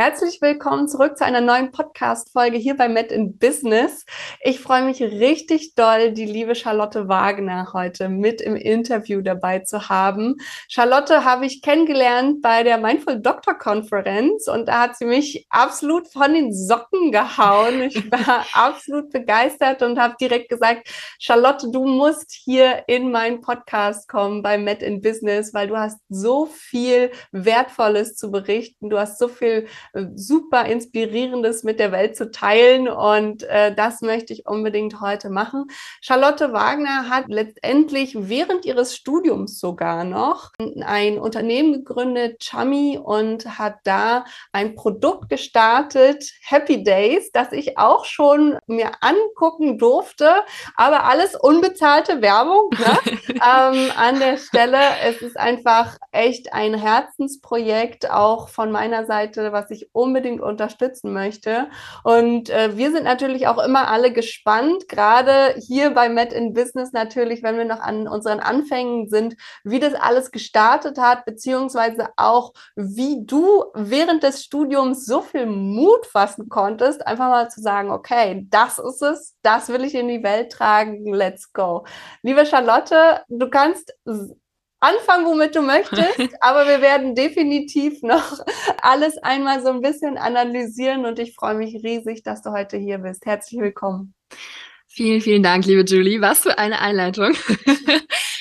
Herzlich willkommen zurück zu einer neuen Podcast-Folge hier bei Met in Business. Ich freue mich richtig doll, die liebe Charlotte Wagner heute mit im Interview dabei zu haben. Charlotte habe ich kennengelernt bei der Mindful Doctor Konferenz und da hat sie mich absolut von den Socken gehauen. Ich war absolut begeistert und habe direkt gesagt, Charlotte, du musst hier in meinen Podcast kommen bei Met in Business, weil du hast so viel Wertvolles zu berichten. Du hast so viel super Inspirierendes mit der Welt zu teilen und äh, das möchte ich unbedingt heute machen. Charlotte Wagner hat letztendlich während ihres Studiums sogar noch ein Unternehmen gegründet, Chummy, und hat da ein Produkt gestartet, Happy Days, das ich auch schon mir angucken durfte, aber alles unbezahlte Werbung ne? ähm, an der Stelle. Es ist einfach echt ein Herzensprojekt, auch von meiner Seite, was ich unbedingt unterstützen möchte. Und äh, wir sind natürlich auch immer alle gespannt, gerade hier bei Met in Business natürlich, wenn wir noch an unseren Anfängen sind, wie das alles gestartet hat, beziehungsweise auch, wie du während des Studiums so viel Mut fassen konntest, einfach mal zu sagen, okay, das ist es, das will ich in die Welt tragen, let's go. Liebe Charlotte, du kannst anfangen, womit du möchtest, aber wir werden definitiv noch alles einmal so ein bisschen analysieren und ich freue mich riesig, dass du heute hier bist. Herzlich willkommen. Vielen, vielen Dank, liebe Julie. Was für eine Einleitung.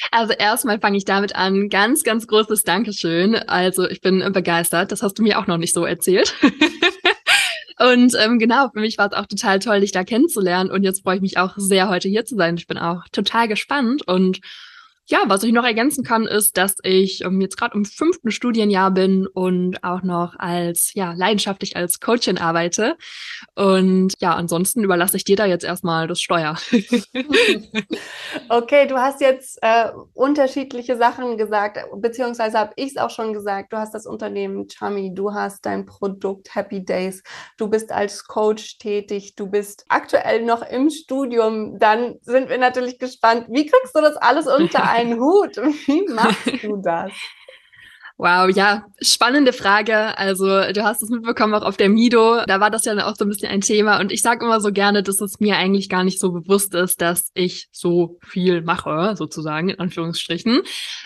Also erstmal fange ich damit an. Ganz, ganz großes Dankeschön. Also ich bin begeistert. Das hast du mir auch noch nicht so erzählt. Und ähm, genau, für mich war es auch total toll, dich da kennenzulernen. Und jetzt freue ich mich auch sehr, heute hier zu sein. Ich bin auch total gespannt und ja, was ich noch ergänzen kann, ist, dass ich ähm, jetzt gerade im fünften Studienjahr bin und auch noch als, ja, leidenschaftlich als Coachin arbeite. Und ja, ansonsten überlasse ich dir da jetzt erstmal das Steuer. okay, du hast jetzt äh, unterschiedliche Sachen gesagt, beziehungsweise habe ich es auch schon gesagt. Du hast das Unternehmen Chummy, du hast dein Produkt Happy Days, du bist als Coach tätig, du bist aktuell noch im Studium. Dann sind wir natürlich gespannt, wie kriegst du das alles unter einen Hut. Wie machst du das? Wow, ja, spannende Frage. Also du hast es mitbekommen auch auf der Mido, da war das ja auch so ein bisschen ein Thema und ich sage immer so gerne, dass es mir eigentlich gar nicht so bewusst ist, dass ich so viel mache, sozusagen in Anführungsstrichen,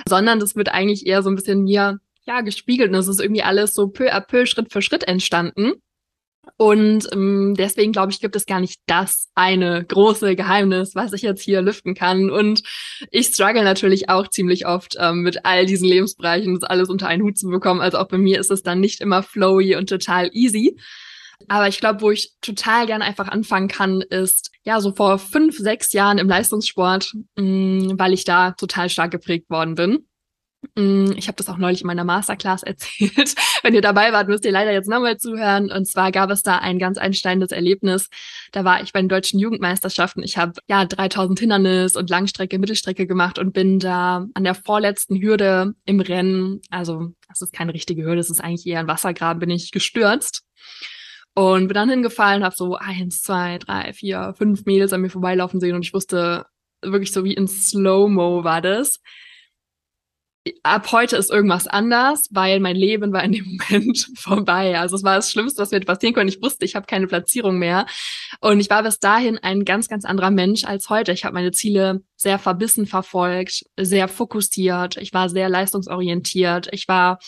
sondern das wird eigentlich eher so ein bisschen mir ja gespiegelt und es ist irgendwie alles so peu à peu, Schritt für Schritt entstanden. Und ähm, deswegen glaube ich, gibt es gar nicht das eine große Geheimnis, was ich jetzt hier lüften kann. Und ich struggle natürlich auch ziemlich oft ähm, mit all diesen Lebensbereichen, das alles unter einen Hut zu bekommen. Also auch bei mir ist es dann nicht immer flowy und total easy. Aber ich glaube, wo ich total gerne einfach anfangen kann, ist ja so vor fünf, sechs Jahren im Leistungssport, mh, mm, weil ich da total stark geprägt worden bin. Mm, ich habe das auch neulich in meiner Masterclass erzählt. Wenn ihr dabei wart, müsst ihr leider jetzt nochmal zuhören. Und zwar gab es da ein ganz einsteinendes Erlebnis. Da war ich bei den deutschen Jugendmeisterschaften. Ich habe ja 3000 Hindernis und Langstrecke, Mittelstrecke gemacht und bin da an der vorletzten Hürde im Rennen, also das ist keine richtige Hürde, das ist eigentlich eher ein Wassergraben, bin ich gestürzt. Und bin dann hingefallen, habe so eins, zwei, drei, vier, fünf Mädels an mir vorbeilaufen sehen und ich wusste wirklich so wie in Slow-Mo war das ab heute ist irgendwas anders, weil mein Leben war in dem Moment vorbei. Also es war das Schlimmste, was mir passieren konnte. Ich wusste, ich habe keine Platzierung mehr. Und ich war bis dahin ein ganz, ganz anderer Mensch als heute. Ich habe meine Ziele sehr verbissen verfolgt, sehr fokussiert. Ich war sehr leistungsorientiert. Ich war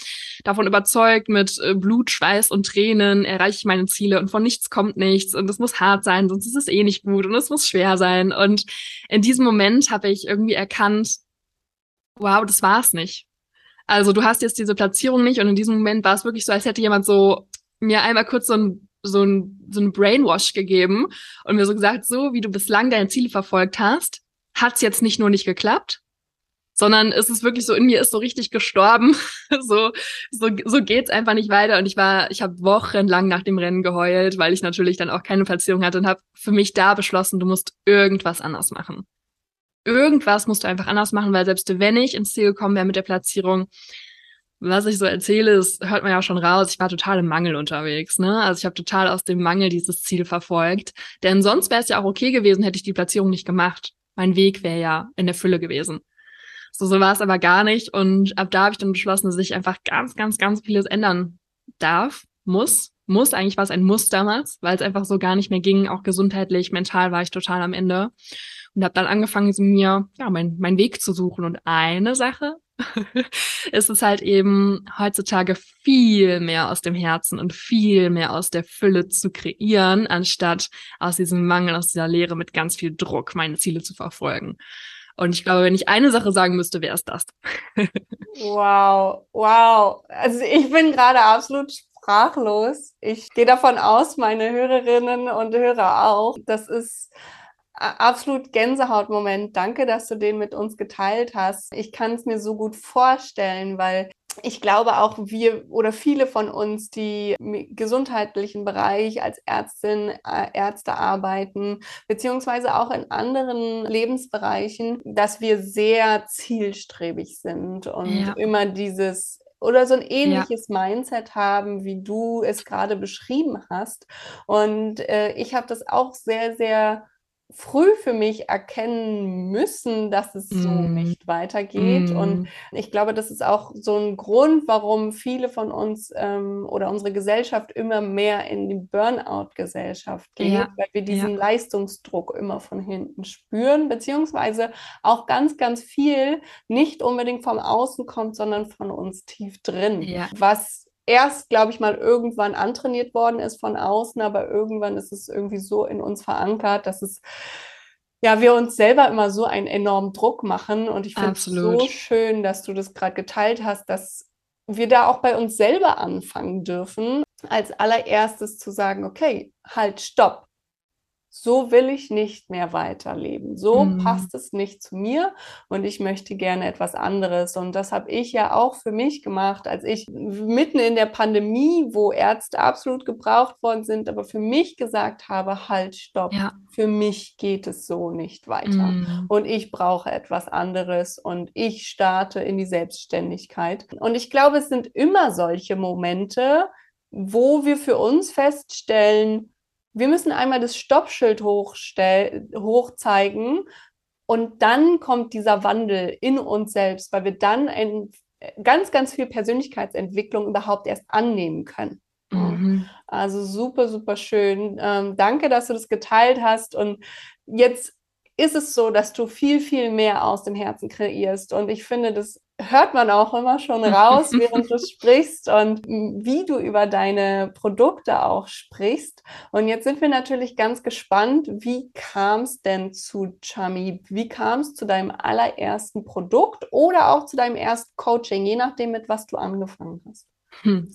davon überzeugt, mit äh, Blut, Schweiß und Tränen erreiche ich meine Ziele und von nichts kommt nichts und es muss hart sein, sonst ist es eh nicht gut und es muss schwer sein. Und in diesem Moment habe ich irgendwie erkannt, wow, das war's nicht. Also du hast jetzt diese Platzierung nicht und in diesem Moment war es wirklich so, als hätte jemand so mir einmal kurz so ein so ein, so ein Brainwash gegeben und mir so gesagt, so wie du bislang deine Ziele verfolgt hast, hat's jetzt nicht nur nicht geklappt, sondern es ist wirklich so in mir ist so richtig gestorben. so so so geht's einfach nicht weiter und ich war ich habe wochenlang nach dem Rennen geheult, weil ich natürlich dann auch keine Platzierung hatte und habe für mich da beschlossen, du musst irgendwas anders machen irgendwas musst du einfach anders machen, weil selbst wenn ich ins Ziel gekommen wäre mit der Platzierung, was ich so erzähle, das hört man ja auch schon raus, ich war total im Mangel unterwegs. Ne? Also ich habe total aus dem Mangel dieses Ziel verfolgt. Denn sonst wäre es ja auch okay gewesen, hätte ich die Platzierung nicht gemacht. Mein Weg wäre ja in der Fülle gewesen. So, so war es aber gar nicht. Und ab da habe ich dann beschlossen, dass ich einfach ganz, ganz, ganz vieles ändern darf, muss, muss. Eigentlich war es ein Muss damals, weil es einfach so gar nicht mehr ging. Auch gesundheitlich, mental war ich total am Ende. Und habe dann angefangen, mir ja, mein, mein Weg zu suchen. Und eine Sache ist es halt eben heutzutage viel mehr aus dem Herzen und viel mehr aus der Fülle zu kreieren, anstatt aus diesem Mangel, aus dieser Leere mit ganz viel Druck meine Ziele zu verfolgen. Und ich glaube, wenn ich eine Sache sagen müsste, wäre es das. wow, wow. Also ich bin gerade absolut sprachlos. Ich gehe davon aus, meine Hörerinnen und Hörer auch. Das ist absolut Gänsehautmoment. Danke, dass du den mit uns geteilt hast. Ich kann es mir so gut vorstellen, weil ich glaube auch wir oder viele von uns, die im gesundheitlichen Bereich als Ärztin, Ärzte arbeiten, beziehungsweise auch in anderen Lebensbereichen, dass wir sehr zielstrebig sind und ja. immer dieses oder so ein ähnliches ja. Mindset haben, wie du es gerade beschrieben hast. Und äh, ich habe das auch sehr, sehr früh für mich erkennen müssen, dass es so mm. nicht weitergeht. Mm. Und ich glaube, das ist auch so ein Grund, warum viele von uns ähm, oder unsere Gesellschaft immer mehr in die Burnout-Gesellschaft geht, ja. weil wir diesen ja. Leistungsdruck immer von hinten spüren, beziehungsweise auch ganz, ganz viel nicht unbedingt vom Außen kommt, sondern von uns tief drin. Ja. Was erst, glaube ich, mal irgendwann antrainiert worden ist von außen, aber irgendwann ist es irgendwie so in uns verankert, dass es ja, wir uns selber immer so einen enormen Druck machen. Und ich finde es so schön, dass du das gerade geteilt hast, dass wir da auch bei uns selber anfangen dürfen, als allererstes zu sagen, okay, halt, stopp so will ich nicht mehr weiterleben. So mhm. passt es nicht zu mir und ich möchte gerne etwas anderes. Und das habe ich ja auch für mich gemacht, als ich mitten in der Pandemie, wo Ärzte absolut gebraucht worden sind, aber für mich gesagt habe, halt, stopp. Ja. Für mich geht es so nicht weiter. Mhm. Und ich brauche etwas anderes und ich starte in die Selbstständigkeit. Und ich glaube, es sind immer solche Momente, wo wir für uns feststellen, wir müssen einmal das Stoppschild hochzeigen und dann kommt dieser Wandel in uns selbst, weil wir dann ein, ganz, ganz viel Persönlichkeitsentwicklung überhaupt erst annehmen können. Mhm. Also super, super schön. Ähm, danke, dass du das geteilt hast. Und jetzt ist es so, dass du viel, viel mehr aus dem Herzen kreierst. Und ich finde, das hört man auch immer schon raus, während du sprichst und wie du über deine Produkte auch sprichst. Und jetzt sind wir natürlich ganz gespannt, wie kam es denn zu Chami? Wie kam es zu deinem allerersten Produkt oder auch zu deinem ersten Coaching, je nachdem, mit was du angefangen hast? Hm.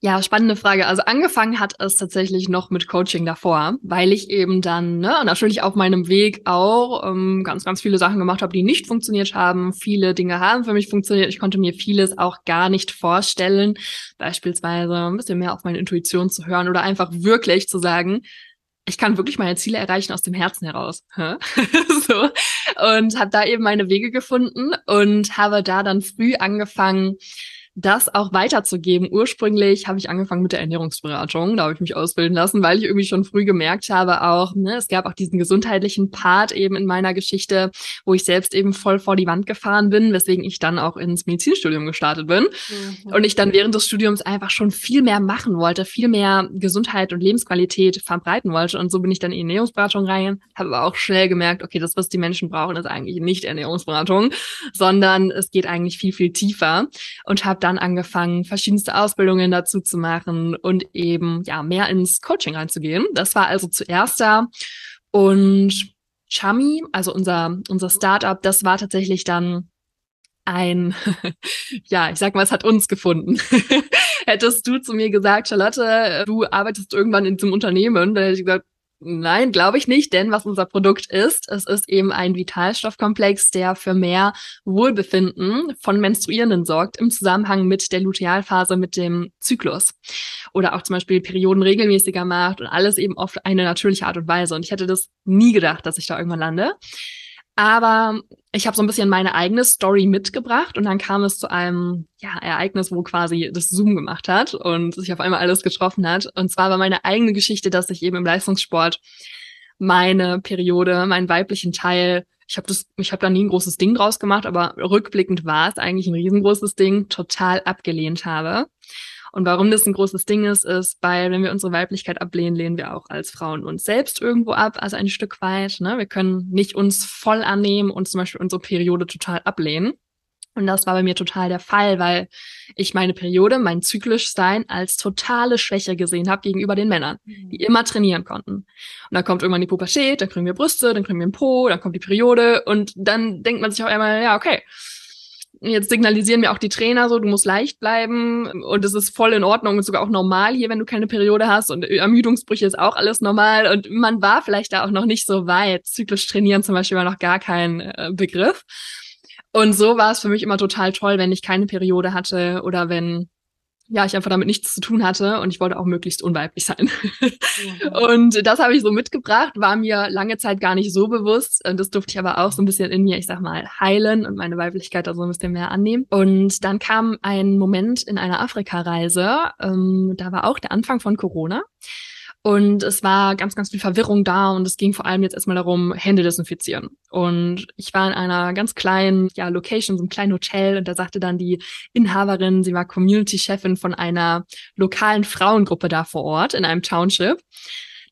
Ja, spannende Frage. Also angefangen hat es tatsächlich noch mit Coaching davor, weil ich eben dann ne, natürlich auf meinem Weg auch ähm, ganz, ganz viele Sachen gemacht habe, die nicht funktioniert haben. Viele Dinge haben für mich funktioniert. Ich konnte mir vieles auch gar nicht vorstellen, beispielsweise ein bisschen mehr auf meine Intuition zu hören oder einfach wirklich zu sagen, ich kann wirklich meine Ziele erreichen aus dem Herzen heraus. so. Und habe da eben meine Wege gefunden und habe da dann früh angefangen, das auch weiterzugeben. Ursprünglich habe ich angefangen mit der Ernährungsberatung, da habe ich mich ausbilden lassen, weil ich irgendwie schon früh gemerkt habe, auch, ne, es gab auch diesen gesundheitlichen Part eben in meiner Geschichte, wo ich selbst eben voll vor die Wand gefahren bin, weswegen ich dann auch ins Medizinstudium gestartet bin. Mhm. Und ich dann während des Studiums einfach schon viel mehr machen wollte, viel mehr Gesundheit und Lebensqualität verbreiten wollte. Und so bin ich dann in die Ernährungsberatung rein, habe aber auch schnell gemerkt, okay, das, was die Menschen brauchen, ist eigentlich nicht Ernährungsberatung, sondern es geht eigentlich viel, viel tiefer und habe dann angefangen, verschiedenste Ausbildungen dazu zu machen und eben ja mehr ins Coaching reinzugehen. Das war also zuerst da. Und Chami, also unser, unser Startup, das war tatsächlich dann ein, ja, ich sag mal, es hat uns gefunden. Hättest du zu mir gesagt, Charlotte, du arbeitest irgendwann in diesem Unternehmen, dann hätte ich gesagt, Nein, glaube ich nicht, denn was unser Produkt ist, es ist eben ein Vitalstoffkomplex, der für mehr Wohlbefinden von Menstruierenden sorgt im Zusammenhang mit der Lutealphase, mit dem Zyklus. Oder auch zum Beispiel Perioden regelmäßiger macht und alles eben auf eine natürliche Art und Weise. Und ich hätte das nie gedacht, dass ich da irgendwann lande. Aber ich habe so ein bisschen meine eigene Story mitgebracht und dann kam es zu einem ja, Ereignis, wo quasi das Zoom gemacht hat und sich auf einmal alles getroffen hat. Und zwar war meine eigene Geschichte, dass ich eben im Leistungssport meine Periode, meinen weiblichen Teil, ich habe das, ich habe da nie ein großes Ding draus gemacht, aber rückblickend war es eigentlich ein riesengroßes Ding, total abgelehnt habe. Und warum das ein großes Ding ist, ist, weil wenn wir unsere Weiblichkeit ablehnen, lehnen wir auch als Frauen uns selbst irgendwo ab, also ein Stück weit. Ne? Wir können nicht uns voll annehmen und zum Beispiel unsere Periode total ablehnen. Und das war bei mir total der Fall, weil ich meine Periode, mein Zyklischsein als totale Schwäche gesehen habe gegenüber den Männern, mhm. die immer trainieren konnten. Und dann kommt irgendwann die Pubertät, dann kriegen wir Brüste, dann kriegen wir einen Po, dann kommt die Periode und dann denkt man sich auch einmal, ja, okay, jetzt signalisieren mir auch die Trainer so, du musst leicht bleiben und es ist voll in Ordnung und sogar auch normal hier, wenn du keine Periode hast und Ermüdungsbrüche ist auch alles normal und man war vielleicht da auch noch nicht so weit. Zyklisch trainieren zum Beispiel war noch gar kein äh, Begriff. Und so war es für mich immer total toll, wenn ich keine Periode hatte oder wenn ja, ich einfach damit nichts zu tun hatte und ich wollte auch möglichst unweiblich sein. Mhm. und das habe ich so mitgebracht, war mir lange Zeit gar nicht so bewusst. Und das durfte ich aber auch so ein bisschen in mir, ich sag mal, heilen und meine Weiblichkeit da so ein bisschen mehr annehmen. Und dann kam ein Moment in einer Afrika-Reise, ähm, da war auch der Anfang von Corona. Und es war ganz, ganz viel Verwirrung da und es ging vor allem jetzt erstmal darum, Hände desinfizieren. Und ich war in einer ganz kleinen ja, Location, so einem kleinen Hotel und da sagte dann die Inhaberin, sie war Community-Chefin von einer lokalen Frauengruppe da vor Ort in einem Township,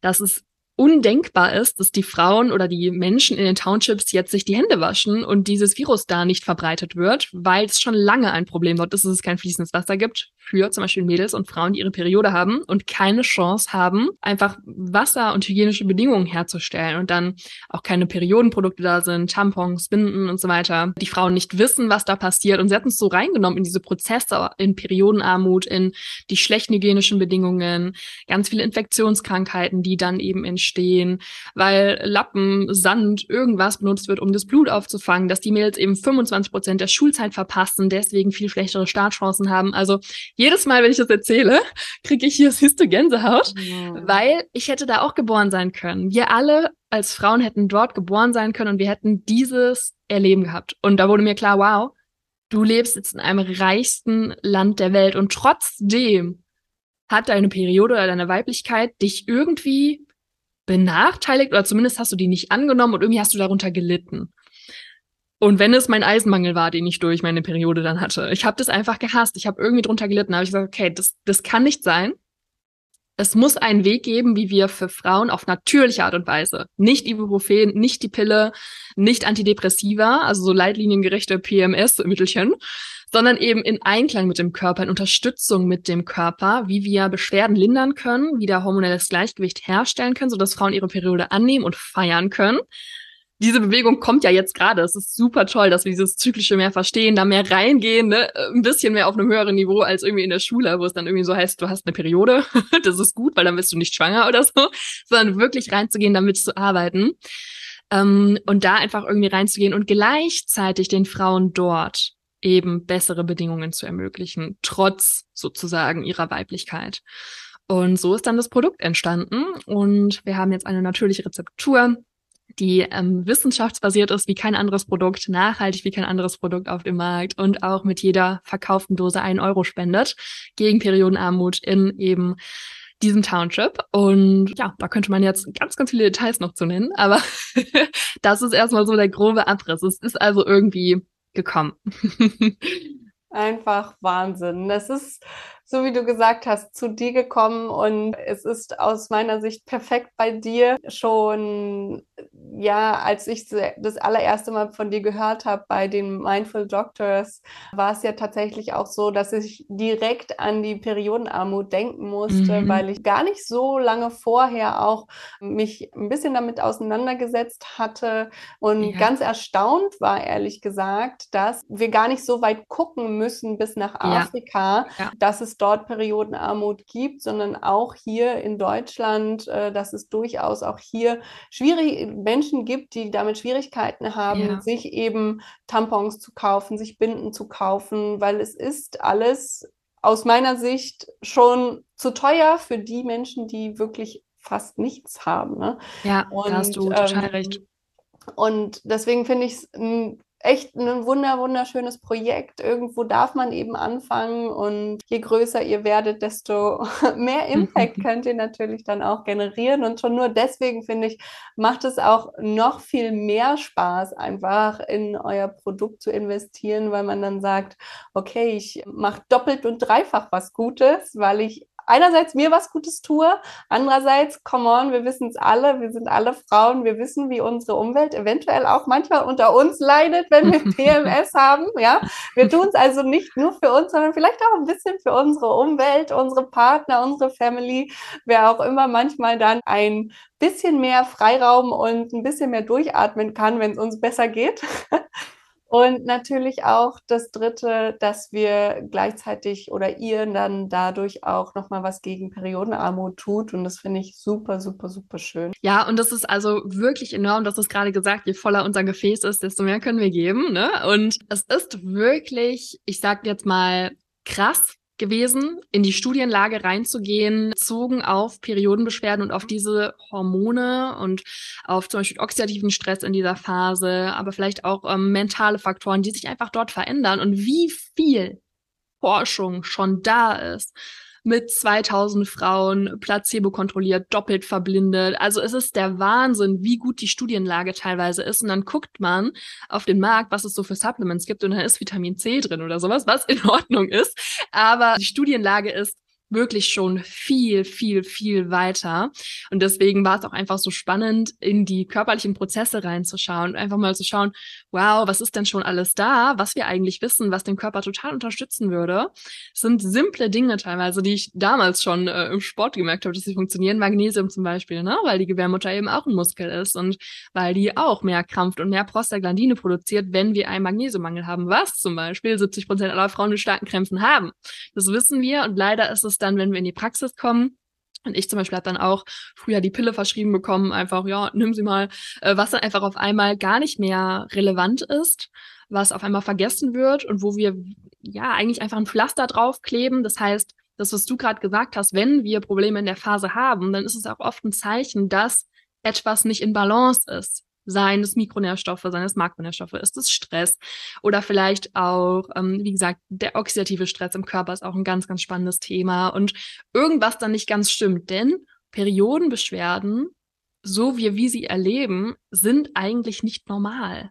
dass es undenkbar ist, dass die Frauen oder die Menschen in den Townships jetzt sich die Hände waschen und dieses Virus da nicht verbreitet wird, weil es schon lange ein Problem dort ist, dass es kein fließendes Wasser gibt für zum Beispiel Mädels und Frauen, die ihre Periode haben und keine Chance haben, einfach Wasser und hygienische Bedingungen herzustellen und dann auch keine Periodenprodukte da sind, Tampons, Binden und so weiter. Die Frauen nicht wissen, was da passiert und sie hatten es so reingenommen in diese Prozesse, in Periodenarmut, in die schlechten hygienischen Bedingungen, ganz viele Infektionskrankheiten, die dann eben in stehen, weil Lappen, Sand, irgendwas benutzt wird, um das Blut aufzufangen, dass die Mädels eben 25 Prozent der Schulzeit verpassen, deswegen viel schlechtere Startchancen haben. Also jedes Mal, wenn ich das erzähle, kriege ich hier, du, Gänsehaut, ja. weil ich hätte da auch geboren sein können. Wir alle als Frauen hätten dort geboren sein können und wir hätten dieses Erleben gehabt. Und da wurde mir klar, wow, du lebst jetzt in einem reichsten Land der Welt und trotzdem hat deine Periode oder deine Weiblichkeit dich irgendwie benachteiligt oder zumindest hast du die nicht angenommen und irgendwie hast du darunter gelitten. Und wenn es mein Eisenmangel war, den ich durch meine Periode dann hatte, ich habe das einfach gehasst, ich habe irgendwie drunter gelitten, habe ich gesagt, okay, das, das kann nicht sein. Es muss einen Weg geben, wie wir für Frauen auf natürliche Art und Weise, nicht Ibuprofen, nicht die Pille, nicht Antidepressiva, also so leitliniengerechte PMS-Mittelchen, sondern eben in Einklang mit dem Körper, in Unterstützung mit dem Körper, wie wir Beschwerden lindern können, wieder hormonelles Gleichgewicht herstellen können, sodass Frauen ihre Periode annehmen und feiern können. Diese Bewegung kommt ja jetzt gerade. Es ist super toll, dass wir dieses Zyklische mehr verstehen, da mehr reingehen, ne? ein bisschen mehr auf einem höheren Niveau als irgendwie in der Schule, wo es dann irgendwie so heißt, du hast eine Periode. das ist gut, weil dann bist du nicht schwanger oder so, sondern wirklich reinzugehen, damit zu arbeiten. Ähm, und da einfach irgendwie reinzugehen und gleichzeitig den Frauen dort eben bessere Bedingungen zu ermöglichen, trotz sozusagen ihrer Weiblichkeit. Und so ist dann das Produkt entstanden und wir haben jetzt eine natürliche Rezeptur, die ähm, wissenschaftsbasiert ist wie kein anderes Produkt, nachhaltig wie kein anderes Produkt auf dem Markt und auch mit jeder verkauften Dose einen Euro spendet gegen Periodenarmut in eben diesem Township. Und ja, da könnte man jetzt ganz, ganz viele Details noch zu nennen, aber das ist erstmal so der grobe Abriss. Es ist also irgendwie gekommen. Einfach Wahnsinn. Das ist so wie du gesagt hast, zu dir gekommen und es ist aus meiner Sicht perfekt bei dir. Schon, ja, als ich das allererste Mal von dir gehört habe bei den Mindful Doctors, war es ja tatsächlich auch so, dass ich direkt an die Periodenarmut denken musste, mhm. weil ich gar nicht so lange vorher auch mich ein bisschen damit auseinandergesetzt hatte und ja. ganz erstaunt war, ehrlich gesagt, dass wir gar nicht so weit gucken müssen bis nach Afrika, ja. Ja. dass es dort Periodenarmut gibt, sondern auch hier in Deutschland, äh, dass es durchaus auch hier schwierig Menschen gibt, die damit Schwierigkeiten haben, ja. sich eben Tampons zu kaufen, sich Binden zu kaufen, weil es ist alles aus meiner Sicht schon zu teuer für die Menschen, die wirklich fast nichts haben. Ne? Ja, und, da hast du total ähm, recht. Und deswegen finde ich es echt ein wunder, wunderschönes Projekt. Irgendwo darf man eben anfangen und je größer ihr werdet, desto mehr Impact könnt ihr natürlich dann auch generieren. Und schon nur deswegen finde ich, macht es auch noch viel mehr Spaß, einfach in euer Produkt zu investieren, weil man dann sagt, okay, ich mache doppelt und dreifach was Gutes, weil ich einerseits mir was Gutes tue, andererseits, come on, wir wissen es alle, wir sind alle Frauen, wir wissen, wie unsere Umwelt eventuell auch manchmal unter uns leidet, wenn wir PMS haben, ja. Wir tun es also nicht nur für uns, sondern vielleicht auch ein bisschen für unsere Umwelt, unsere Partner, unsere Family, wer auch immer manchmal dann ein bisschen mehr Freiraum und ein bisschen mehr durchatmen kann, wenn es uns besser geht. Und natürlich auch das Dritte, dass wir gleichzeitig oder ihr dann dadurch auch nochmal was gegen Periodenarmut tut. Und das finde ich super, super, super schön. Ja, und das ist also wirklich enorm, dass es gerade gesagt, je voller unser Gefäß ist, desto mehr können wir geben. Ne? Und es ist wirklich, ich sag jetzt mal, krass, gewesen, in die Studienlage reinzugehen, bezogen auf Periodenbeschwerden und auf diese Hormone und auf zum Beispiel oxidativen Stress in dieser Phase, aber vielleicht auch ähm, mentale Faktoren, die sich einfach dort verändern und wie viel Forschung schon da ist mit 2000 Frauen, placebo kontrolliert, doppelt verblindet. Also es ist der Wahnsinn, wie gut die Studienlage teilweise ist. Und dann guckt man auf den Markt, was es so für Supplements gibt und da ist Vitamin C drin oder sowas, was in Ordnung ist. Aber die Studienlage ist wirklich schon viel, viel, viel weiter. Und deswegen war es auch einfach so spannend, in die körperlichen Prozesse reinzuschauen und einfach mal zu schauen, wow, was ist denn schon alles da, was wir eigentlich wissen, was den Körper total unterstützen würde. Es sind simple Dinge teilweise, die ich damals schon äh, im Sport gemerkt habe, dass sie funktionieren. Magnesium zum Beispiel, ne? weil die Gebärmutter eben auch ein Muskel ist und weil die auch mehr krampft und mehr Prostaglandine produziert, wenn wir einen Magnesiummangel haben, was zum Beispiel 70 Prozent aller Frauen mit starken Krämpfen haben. Das wissen wir und leider ist es dann, wenn wir in die Praxis kommen, und ich zum Beispiel habe dann auch früher die Pille verschrieben bekommen, einfach, ja, nimm sie mal, äh, was dann einfach auf einmal gar nicht mehr relevant ist, was auf einmal vergessen wird und wo wir ja eigentlich einfach ein Pflaster draufkleben. Das heißt, das, was du gerade gesagt hast, wenn wir Probleme in der Phase haben, dann ist es auch oft ein Zeichen, dass etwas nicht in Balance ist seien es Mikronährstoffe, seien es Makronährstoffe, ist es Stress oder vielleicht auch, ähm, wie gesagt, der oxidative Stress im Körper ist auch ein ganz, ganz spannendes Thema und irgendwas dann nicht ganz stimmt, denn Periodenbeschwerden, so wie wir sie erleben, sind eigentlich nicht normal.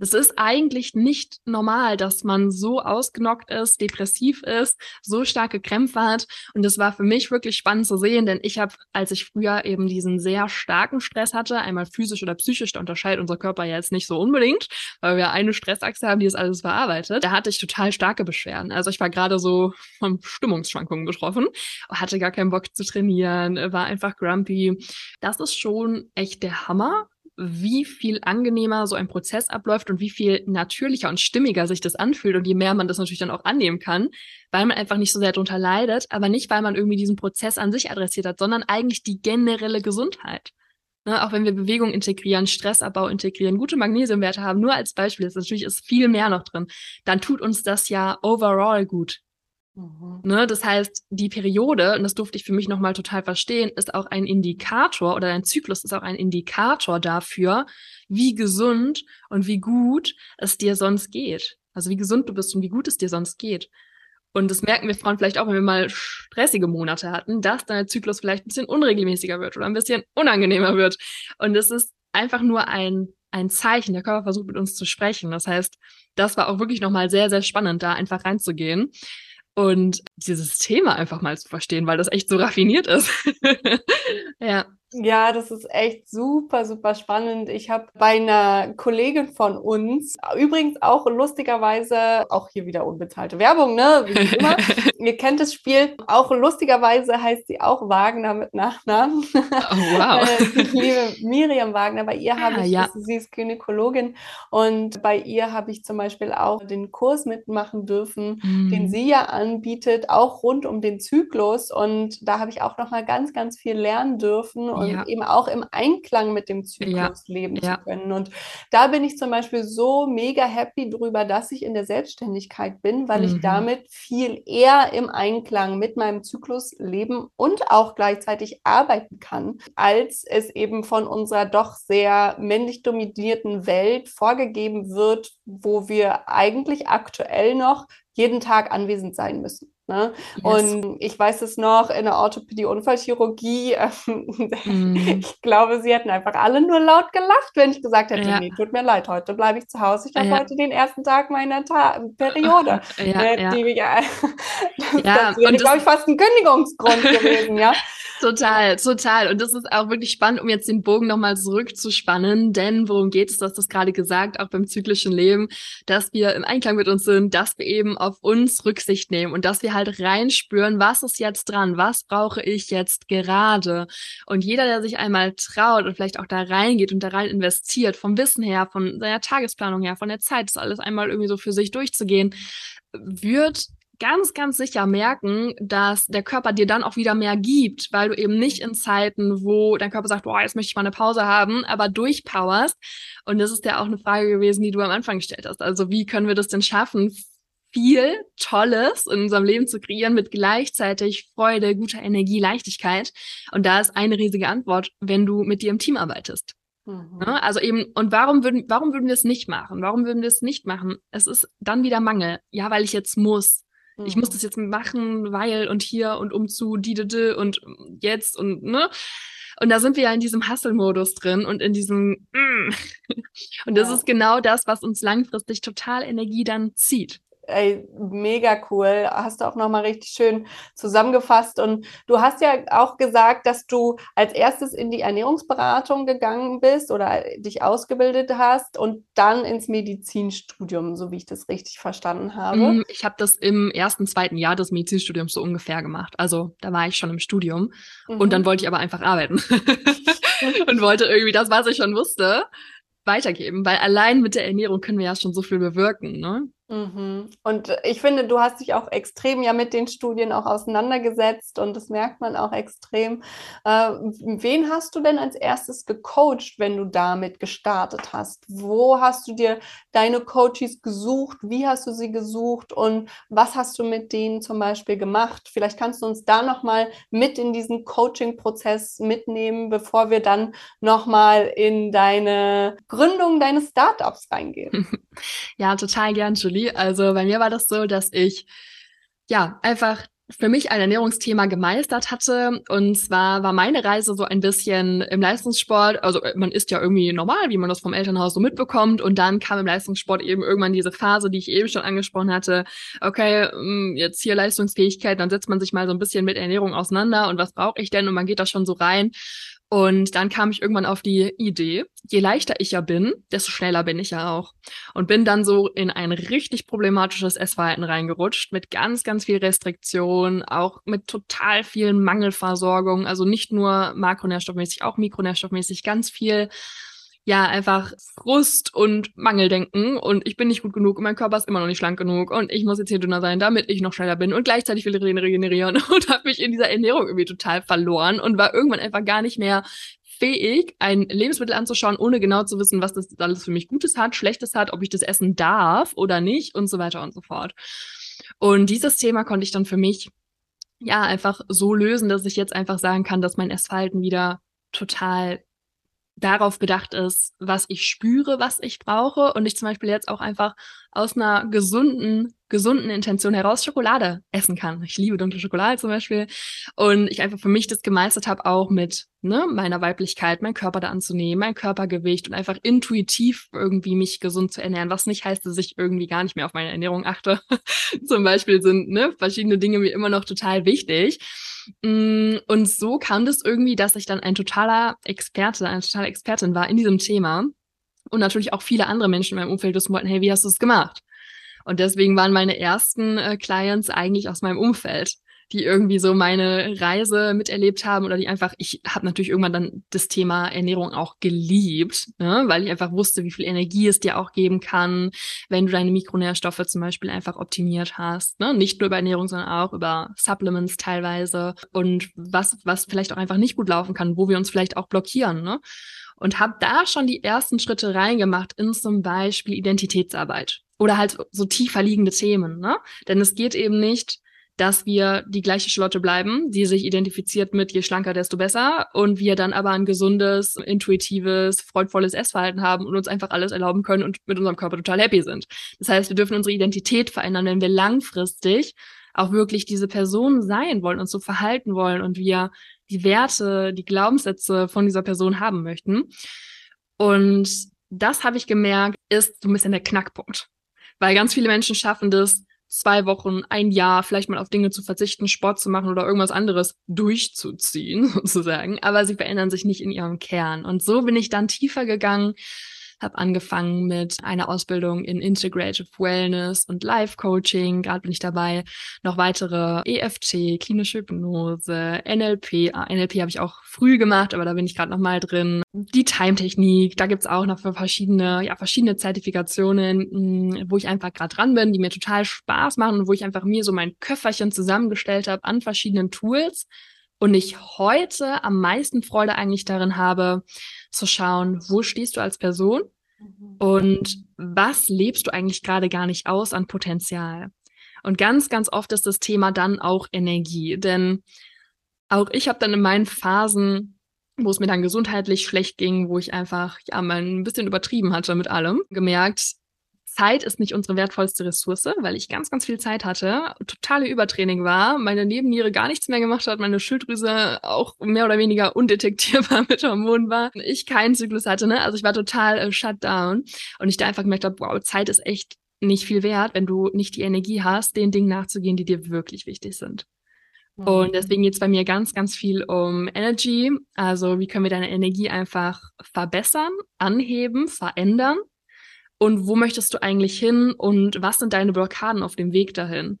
Es ist eigentlich nicht normal, dass man so ausgenockt ist, depressiv ist, so starke Krämpfe hat. Und das war für mich wirklich spannend zu sehen, denn ich habe, als ich früher eben diesen sehr starken Stress hatte, einmal physisch oder psychisch, da unterscheidet unser Körper ja jetzt nicht so unbedingt, weil wir eine Stressachse haben, die das alles verarbeitet. Da hatte ich total starke Beschwerden. Also ich war gerade so von Stimmungsschwankungen betroffen, hatte gar keinen Bock zu trainieren, war einfach grumpy. Das ist schon echt der Hammer wie viel angenehmer so ein Prozess abläuft und wie viel natürlicher und stimmiger sich das anfühlt und je mehr man das natürlich dann auch annehmen kann, weil man einfach nicht so sehr darunter leidet, aber nicht, weil man irgendwie diesen Prozess an sich adressiert hat, sondern eigentlich die generelle Gesundheit. Ne, auch wenn wir Bewegung integrieren, Stressabbau integrieren, gute Magnesiumwerte haben, nur als Beispiel, ist natürlich ist viel mehr noch drin, dann tut uns das ja overall gut. Mhm. Ne, das heißt, die Periode, und das durfte ich für mich nochmal total verstehen, ist auch ein Indikator oder dein Zyklus ist auch ein Indikator dafür, wie gesund und wie gut es dir sonst geht. Also wie gesund du bist und wie gut es dir sonst geht. Und das merken wir Frauen vielleicht auch, wenn wir mal stressige Monate hatten, dass dein Zyklus vielleicht ein bisschen unregelmäßiger wird oder ein bisschen unangenehmer wird. Und es ist einfach nur ein, ein Zeichen. Der Körper versucht mit uns zu sprechen. Das heißt, das war auch wirklich nochmal sehr, sehr spannend, da einfach reinzugehen und dieses Thema einfach mal zu verstehen, weil das echt so raffiniert ist. ja. Ja, das ist echt super, super spannend. Ich habe bei einer Kollegin von uns, übrigens auch lustigerweise, auch hier wieder unbezahlte Werbung, ne? Wie immer. Ihr kennt das Spiel. Auch lustigerweise heißt sie auch Wagner mit Nachnamen. Oh, wow. Äh, ich liebe Miriam Wagner. Bei ihr habe ah, ich, ja. sie ist Gynäkologin und bei ihr habe ich zum Beispiel auch den Kurs mitmachen dürfen, mm. den sie ja anbietet, auch rund um den Zyklus. Und da habe ich auch nochmal ganz, ganz viel lernen dürfen und Ja. eben auch im Einklang mit dem Zyklus Ja. leben zu können. Und da bin ich zum Beispiel so mega happy drüber, dass ich in der Selbstständigkeit bin, weil ich Mhm. damit viel eher im Einklang mit meinem Zyklus leben und auch gleichzeitig arbeiten kann, als es eben von unserer doch sehr männlich dominierten Welt vorgegeben wird, wo wir eigentlich aktuell noch jeden Tag anwesend sein müssen. Ne? Yes. Und ich weiß es noch in der Orthopädie Unfallchirurgie. Mhm. Ich glaube, sie hätten einfach alle nur laut gelacht, wenn ich gesagt hätte, Ja. nee, tut mir leid, heute bleibe ich zu Hause. Ich habe Ja. heute den ersten Tag meiner Ta Periode. Ja, Äh, ja. die, das, das wäre, glaube ich, fast ein Kündigungsgrund gewesen, ja. Total, total. Und das ist auch wirklich spannend, um jetzt den Bogen nochmal zurückzuspannen. Denn worum geht es? Du hast das gerade gesagt, auch beim zyklischen Leben, dass wir im Einklang mit uns sind, dass wir eben auf uns Rücksicht nehmen und dass wir halt reinspüren, was ist jetzt dran? Was brauche ich jetzt gerade? Und jeder, der sich einmal traut und vielleicht auch da reingeht und da rein investiert, vom Wissen her, von seiner Tagesplanung her, von der Zeit, das alles einmal irgendwie so für sich durchzugehen, wird ganz, ganz sicher merken, dass der Körper dir dann auch wieder mehr gibt, weil du eben nicht in Zeiten, wo dein Körper sagt, boah, jetzt möchte ich mal eine Pause haben, aber durchpowerst. Und das ist ja auch eine Frage gewesen, die du am Anfang gestellt hast. Also wie können wir das denn schaffen, viel Tolles in unserem Leben zu kreieren mit gleichzeitig Freude, guter Energie, Leichtigkeit? Und da ist eine riesige Antwort, wenn du mit dir im Team arbeitest. Mhm. Ne? Also eben, und warum würden, warum würden wir es nicht machen? Warum würden wir es nicht machen? Es ist dann wieder Mangel. Ja, weil ich jetzt muss. Ich muss Mhm. das jetzt machen, weil und hier und um zu die, die, die und jetzt und ne. Und da sind wir ja in diesem Hustle-Modus drin und in diesem mm. Und das Ja. ist genau das, was uns langfristig total Energie dann zieht. Ey, mega cool. Hast du auch nochmal richtig schön zusammengefasst. Und du hast ja auch gesagt, dass du als erstes in die Ernährungsberatung gegangen bist oder dich ausgebildet hast und dann ins Medizinstudium, so wie ich das richtig verstanden habe. Mm, Ich habe das im ersten, zweiten Jahr des Medizinstudiums so ungefähr gemacht. Also da war ich schon im Studium und dann Mhm. wollte ich aber einfach arbeiten und wollte irgendwie das, was ich schon wusste, weitergeben, weil allein mit der Ernährung können wir ja schon so viel bewirken, ne? Mhm. Und ich finde, du hast dich auch extrem ja mit den Studien auch auseinandergesetzt und das merkt man auch extrem. Äh, wen hast du denn als erstes gecoacht, wenn du damit gestartet hast? Wo hast du dir deine Coaches gesucht? Wie hast du sie gesucht? Und was hast du mit denen zum Beispiel gemacht? Vielleicht kannst du uns da nochmal mit in diesen Coaching-Prozess mitnehmen, bevor wir dann nochmal in deine Gründung deines Startups reingehen. Ja, total gern, Julie. Also bei mir war das so, dass ich ja einfach für mich ein Ernährungsthema gemeistert hatte. Und zwar war meine Reise so ein bisschen im Leistungssport. Also man ist ja irgendwie normal, wie man das vom Elternhaus so mitbekommt. Und dann kam im Leistungssport eben irgendwann diese Phase, die ich eben schon angesprochen hatte. Okay, mm, jetzt hier Leistungsfähigkeit, dann setzt man sich mal so ein bisschen mit Ernährung auseinander und was brauche ich denn? Und man geht da schon so rein. Und dann kam ich irgendwann auf die Idee, je leichter ich ja bin, desto schneller bin ich ja auch. Und bin dann so in ein richtig problematisches Essverhalten reingerutscht, mit ganz, ganz viel Restriktion, auch mit total vielen Mangelversorgung, also nicht nur makronährstoffmäßig, auch mikronährstoffmäßig, ganz viel ja, einfach Frust und Mangeldenken. Und ich bin nicht gut genug und mein Körper ist immer noch nicht schlank genug. Und ich muss jetzt hier dünner sein, damit ich noch schneller bin. Und gleichzeitig will ich regenerieren und habe mich in dieser Ernährung irgendwie total verloren und war irgendwann einfach gar nicht mehr fähig, ein Lebensmittel anzuschauen, ohne genau zu wissen, was das alles für mich Gutes hat, Schlechtes hat, ob ich das essen darf oder nicht und so weiter und so fort. Und dieses Thema konnte ich dann für mich ja einfach so lösen, dass ich jetzt einfach sagen kann, dass mein Essverhalten wieder total darauf bedacht ist, was ich spüre, was ich brauche und ich zum Beispiel jetzt auch einfach aus einer gesunden, gesunden Intention heraus Schokolade essen kann. Ich liebe dunkle Schokolade zum Beispiel und ich einfach für mich das gemeistert habe, auch mit ne, meiner Weiblichkeit, meinen Körper da anzunehmen, mein Körpergewicht und einfach intuitiv irgendwie mich gesund zu ernähren, was nicht heißt, dass ich irgendwie gar nicht mehr auf meine Ernährung achte. zum Beispiel sind ne, verschiedene Dinge mir immer noch total wichtig. Mm, Und so kam das irgendwie, dass ich dann ein totaler Experte, eine totale Expertin war in diesem Thema. Und natürlich auch viele andere Menschen in meinem Umfeld wissen wollten, hey, wie hast du es gemacht? Und deswegen waren meine ersten äh, Clients eigentlich aus meinem Umfeld, die irgendwie so meine Reise miterlebt haben oder die einfach, ich habe natürlich irgendwann dann das Thema Ernährung auch geliebt, ne? weil ich einfach wusste, wie viel Energie es dir auch geben kann, wenn du deine Mikronährstoffe zum Beispiel einfach optimiert hast. Ne? Nicht nur über Ernährung, sondern auch über Supplements teilweise und was, was vielleicht auch einfach nicht gut laufen kann, wo wir uns vielleicht auch blockieren. Ne? Und habe da schon die ersten Schritte reingemacht in zum Beispiel Identitätsarbeit oder halt so tiefer liegende Themen. Ne? Denn es geht eben nicht, dass wir die gleiche Schlotte bleiben, die sich identifiziert mit je schlanker, desto besser und wir dann aber ein gesundes, intuitives, freudvolles Essverhalten haben und uns einfach alles erlauben können und mit unserem Körper total happy sind. Das heißt, wir dürfen unsere Identität verändern, wenn wir langfristig auch wirklich diese Person sein wollen, uns so verhalten wollen und wir die Werte, die Glaubenssätze von dieser Person haben möchten. Und das habe ich gemerkt, ist so ein bisschen der Knackpunkt. Weil ganz viele Menschen schaffen das, zwei Wochen, ein Jahr vielleicht mal auf Dinge zu verzichten, Sport zu machen oder irgendwas anderes durchzuziehen, sozusagen. Aber sie verändern sich nicht in ihrem Kern. Und so bin ich dann tiefer gegangen, habe angefangen mit einer Ausbildung in Integrative Wellness und Life Coaching. Gerade bin ich dabei, noch weitere EFT, klinische Hypnose, NLP. Ah, NLP habe ich auch früh gemacht, aber da bin ich gerade noch mal drin. Die Time-Technik, da gibt's auch noch für verschiedene, ja, verschiedene Zertifikationen, hm, wo ich einfach gerade dran bin, die mir total Spaß machen und wo ich einfach mir so mein Köfferchen zusammengestellt habe an verschiedenen Tools. Und ich heute am meisten Freude eigentlich darin habe, zu schauen, wo stehst du als Person. Und was lebst du eigentlich gerade gar nicht aus an Potenzial. Und ganz, ganz oft ist das Thema dann auch Energie, denn auch ich habe dann in meinen Phasen, wo es mir dann gesundheitlich schlecht ging, wo ich einfach ja mal ein bisschen übertrieben hatte mit allem, gemerkt, Zeit ist nicht unsere wertvollste Ressource, weil ich ganz, ganz viel Zeit hatte, totale Übertraining war, meine Nebenniere gar nichts mehr gemacht hat, meine Schilddrüse auch mehr oder weniger undetektierbar mit Hormonen war, ich keinen Zyklus hatte, ne? Also ich war total äh, shut down und ich da einfach gemerkt habe, wow, Zeit ist echt nicht viel wert, wenn du nicht die Energie hast, den Dingen nachzugehen, die dir wirklich wichtig sind. Mhm. Und deswegen geht es bei mir ganz, ganz viel um Energy. Also wie können wir deine Energie einfach verbessern, anheben, verändern und wo möchtest du eigentlich hin und was sind deine Blockaden auf dem Weg dahin?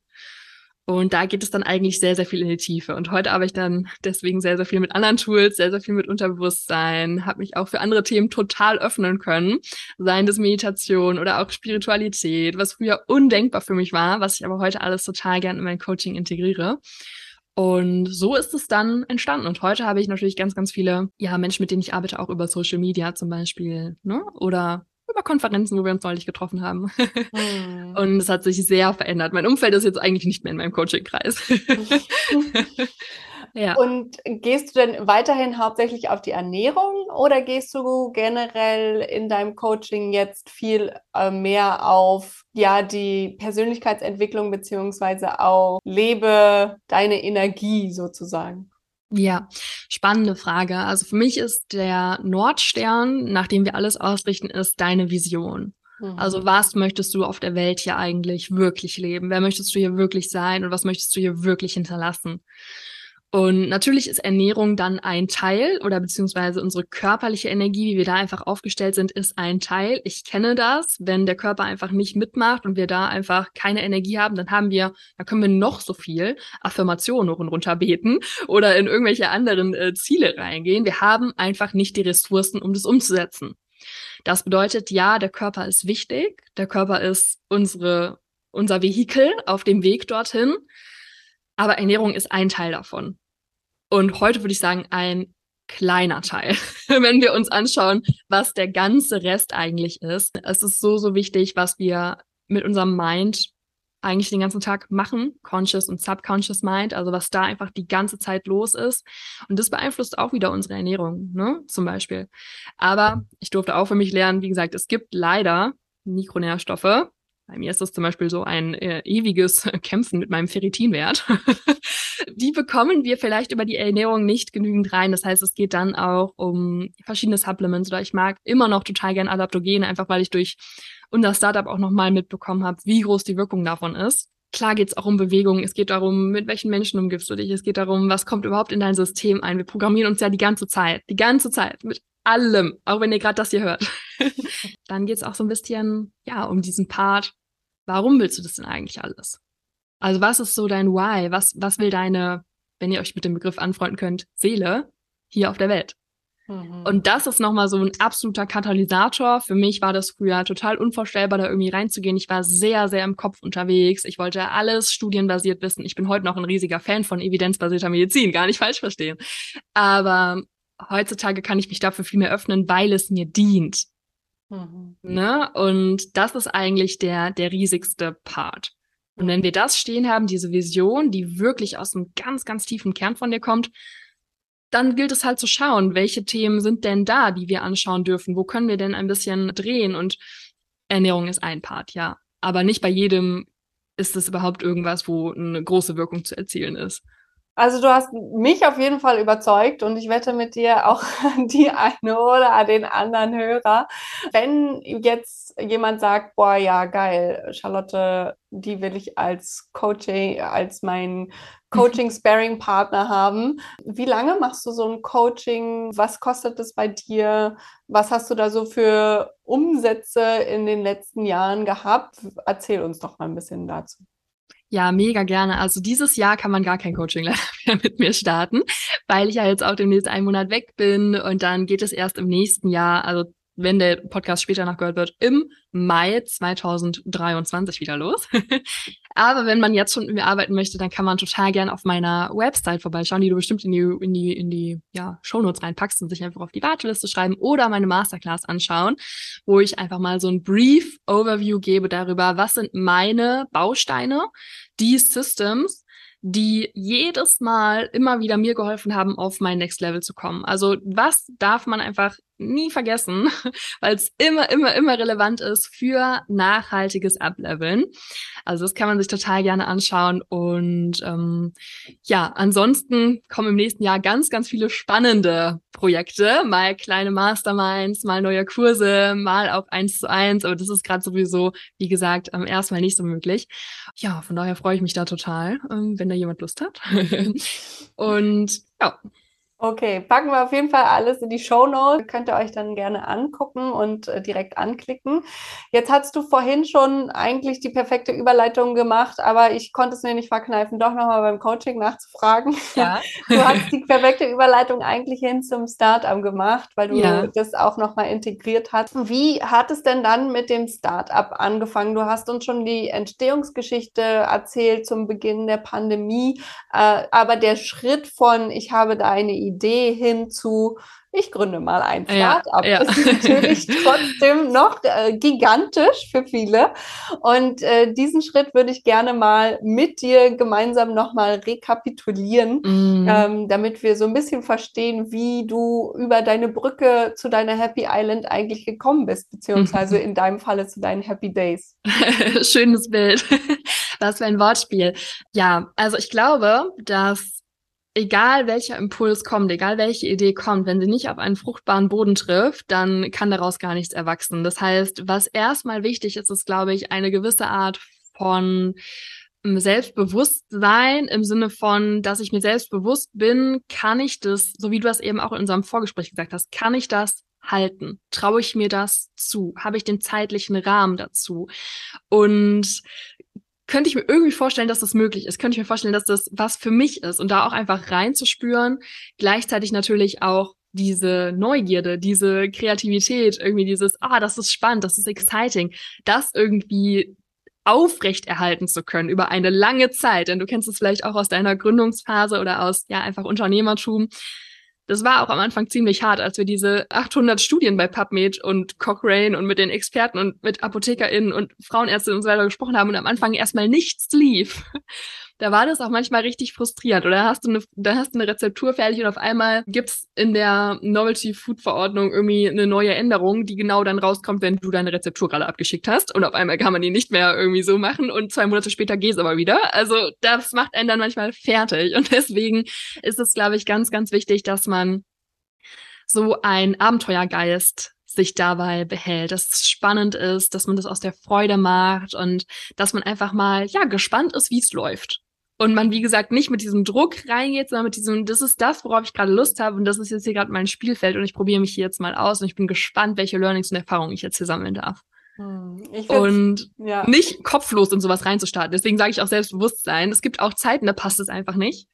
Und da geht es dann eigentlich sehr, sehr viel in die Tiefe. Und heute arbeite ich dann deswegen sehr, sehr viel mit anderen Tools, sehr, sehr viel mit Unterbewusstsein, habe mich auch für andere Themen total öffnen können, seien das Meditation oder auch Spiritualität, was früher undenkbar für mich war, was ich aber heute alles total gern in mein Coaching integriere. Und so ist es dann entstanden. Und heute habe ich natürlich ganz, ganz viele, ja, Menschen, mit denen ich arbeite, auch über Social Media zum Beispiel, ne? Oder über Konferenzen, wo wir uns neulich getroffen haben. Mhm. Und es hat sich sehr verändert. Mein Umfeld ist jetzt eigentlich nicht mehr in meinem Coaching-Kreis. ja. Und gehst du denn weiterhin hauptsächlich auf die Ernährung oder gehst du generell in deinem Coaching jetzt viel äh, mehr auf ja die Persönlichkeitsentwicklung beziehungsweise auch lebe deine Energie sozusagen? Ja, spannende Frage. Also für mich ist der Nordstern, nach dem wir alles ausrichten, ist deine Vision. Mhm. Also was möchtest du auf der Welt hier eigentlich wirklich leben? Wer möchtest du hier wirklich sein und was möchtest du hier wirklich hinterlassen? Und natürlich ist Ernährung dann ein Teil oder beziehungsweise unsere körperliche Energie, wie wir da einfach aufgestellt sind, ist ein Teil. Ich kenne das. Wenn der Körper einfach nicht mitmacht und wir da einfach keine Energie haben, dann haben wir, da können wir noch so viel Affirmationen hoch und runter beten oder in irgendwelche anderen äh, Ziele reingehen. Wir haben einfach nicht die Ressourcen, um das umzusetzen. Das bedeutet, ja, der Körper ist wichtig. Der Körper ist unsere, unser Vehikel auf dem Weg dorthin. Aber Ernährung ist ein Teil davon. Und heute würde ich sagen, ein kleiner Teil, wenn wir uns anschauen, was der ganze Rest eigentlich ist. Es ist so, so wichtig, was wir mit unserem Mind eigentlich den ganzen Tag machen, Conscious und Subconscious Mind, also was da einfach die ganze Zeit los ist. Und das beeinflusst auch wieder unsere Ernährung, ne, zum Beispiel. Aber ich durfte auch für mich lernen, wie gesagt, es gibt leider Mikronährstoffe, bei mir ist das zum Beispiel so ein äh, ewiges Kämpfen mit meinem Ferritinwert. die bekommen wir vielleicht über die Ernährung nicht genügend rein. Das heißt, es geht dann auch um verschiedene Supplements oder ich mag immer noch total gern Adaptogene, einfach weil ich durch unser Startup auch nochmal mitbekommen habe, wie groß die Wirkung davon ist. Klar geht es auch um Bewegung, es geht darum, mit welchen Menschen umgibst du dich, es geht darum, was kommt überhaupt in dein System ein. Wir programmieren uns ja die ganze Zeit, die ganze Zeit mit allem, auch wenn ihr gerade das hier hört. Dann geht es auch so ein bisschen, ja, um diesen Part, warum willst du das denn eigentlich alles? Also was ist so dein Why? Was, was will deine, wenn ihr euch mit dem Begriff anfreunden könnt, Seele hier auf der Welt? Mhm. Und das ist nochmal so ein absoluter Katalysator. Für mich war das früher total unvorstellbar, da irgendwie reinzugehen. Ich war sehr, sehr im Kopf unterwegs. Ich wollte alles studienbasiert wissen. Ich bin heute noch ein riesiger Fan von evidenzbasierter Medizin, gar nicht falsch verstehen. Aber heutzutage kann ich mich dafür viel mehr öffnen, weil es mir dient. Mhm. Ne? Und das ist eigentlich der, der riesigste Part. Und wenn wir das stehen haben, diese Vision, die wirklich aus einem ganz, ganz tiefen Kern von dir kommt, dann gilt es halt zu schauen, welche Themen sind denn da, die wir anschauen dürfen? Wo können wir denn ein bisschen drehen? Und Ernährung ist ein Part, ja. Aber nicht bei jedem ist es überhaupt irgendwas, wo eine große Wirkung zu erzielen ist. Also du hast mich auf jeden Fall überzeugt und ich wette mit dir auch die eine oder den anderen Hörer. Wenn jetzt jemand sagt, boah, ja, geil, Charlotte, die will ich als Coaching, als mein Coaching-Sparing-Partner haben. Wie lange machst du so ein Coaching? Was kostet es bei dir? Was hast du da so für Umsätze in den letzten Jahren gehabt? Erzähl uns doch mal ein bisschen dazu. Ja, mega gerne. Also dieses Jahr kann man gar kein Coaching mehr mit mir starten, weil ich ja jetzt auch demnächst einen Monat weg bin und dann geht es erst im nächsten Jahr, also wenn der Podcast später noch gehört wird, im Mai 2023 wieder los. Aber wenn man jetzt schon mit mir arbeiten möchte, dann kann man total gern auf meiner Website vorbeischauen, die du bestimmt in die, in die, in die ja, Shownotes reinpackst und sich einfach auf die Warteliste schreiben oder meine Masterclass anschauen, wo ich einfach mal so ein Brief Overview gebe darüber, was sind meine Bausteine, die Systems, die jedes Mal immer wieder mir geholfen haben, auf mein Next Level zu kommen. Also was darf man einfach nie vergessen, weil es immer, immer, immer relevant ist für nachhaltiges Ableveln. Also das kann man sich total gerne anschauen. Und ähm, ja, ansonsten kommen im nächsten Jahr ganz, ganz viele spannende Projekte. Mal kleine Masterminds, mal neue Kurse, mal auch eins zu eins. Aber das ist gerade sowieso, wie gesagt, ähm, erstmal nicht so möglich. Ja, von daher freue ich mich da total, ähm, wenn da jemand Lust hat. Und ja. Okay, packen wir auf jeden Fall alles in die Show Notes. Könnt ihr euch dann gerne angucken und äh, direkt anklicken. Jetzt hast du vorhin schon eigentlich die perfekte Überleitung gemacht, aber ich konnte es mir nicht verkneifen, doch nochmal beim Coaching nachzufragen. Ja. Du hast die perfekte Überleitung eigentlich hin zum Startup gemacht, weil du ja. das auch nochmal integriert hast. Wie hat es denn dann mit dem Startup angefangen? Du hast uns schon die Entstehungsgeschichte erzählt zum Beginn der Pandemie, äh, aber der Schritt von ich habe da eine Idee Idee hin zu, ich gründe mal ein Startup. Ja, ja. Das ist natürlich trotzdem noch äh, gigantisch für viele. Und äh, diesen Schritt würde ich gerne mal mit dir gemeinsam nochmal rekapitulieren, mm. ähm, damit wir so ein bisschen verstehen, wie du über deine Brücke zu deiner Happy Island eigentlich gekommen bist, beziehungsweise in deinem Falle zu deinen Happy Days. Schönes Bild. Was für ein Wortspiel. Ja, also ich glaube, dass egal welcher Impuls kommt, egal welche Idee kommt, wenn sie nicht auf einen fruchtbaren Boden trifft, dann kann daraus gar nichts erwachsen. Das heißt, was erstmal wichtig ist, ist, glaube ich, eine gewisse Art von ähm, Selbstbewusstsein im Sinne von, dass ich mir selbst bewusst bin, kann ich das, so wie du das eben auch in unserem Vorgespräch gesagt hast, kann ich das halten? Traue ich mir das zu? Habe ich den zeitlichen Rahmen dazu? Und könnte ich mir irgendwie vorstellen, dass das möglich ist. Könnte ich mir vorstellen, dass das was für mich ist und da auch einfach reinzuspüren. Gleichzeitig natürlich auch diese Neugierde, diese Kreativität, irgendwie dieses, ah, das ist spannend, das ist exciting, das irgendwie aufrecht erhalten zu können über eine lange Zeit. Denn du kennst es vielleicht auch aus deiner Gründungsphase oder aus, ja, einfach Unternehmertum das war auch am Anfang ziemlich hart, als wir diese 800 Studien bei PubMed und Cochrane und mit den Experten und mit ApothekerInnen und Frauenärztinnen und so weiter gesprochen haben und am Anfang erstmal nichts lief da war das auch manchmal richtig frustrierend. Oder hast du eine, da hast du eine Rezeptur fertig und auf einmal gibt's in der Novelty Food Verordnung irgendwie eine neue Änderung, die genau dann rauskommt, wenn du deine Rezeptur gerade abgeschickt hast. Und auf einmal kann man die nicht mehr irgendwie so machen und zwei Monate später geht's aber wieder. Also das macht einen dann manchmal fertig. Und deswegen ist es, glaube ich, ganz, ganz wichtig, dass man so ein Abenteuergeist sich dabei behält, dass es spannend ist, dass man das aus der Freude macht und dass man einfach mal, ja, gespannt ist, wie es läuft und man, wie gesagt, nicht mit diesem Druck reingeht, sondern mit diesem, das ist das, worauf ich gerade Lust habe und das ist jetzt hier gerade mein Spielfeld und ich probiere mich hier jetzt mal aus und ich bin gespannt, welche Learnings und Erfahrungen ich jetzt hier sammeln darf. Hm, und ja. nicht kopflos in sowas reinzustarten. Deswegen sage ich auch Selbstbewusstsein. Es gibt auch Zeiten, da passt es einfach nicht.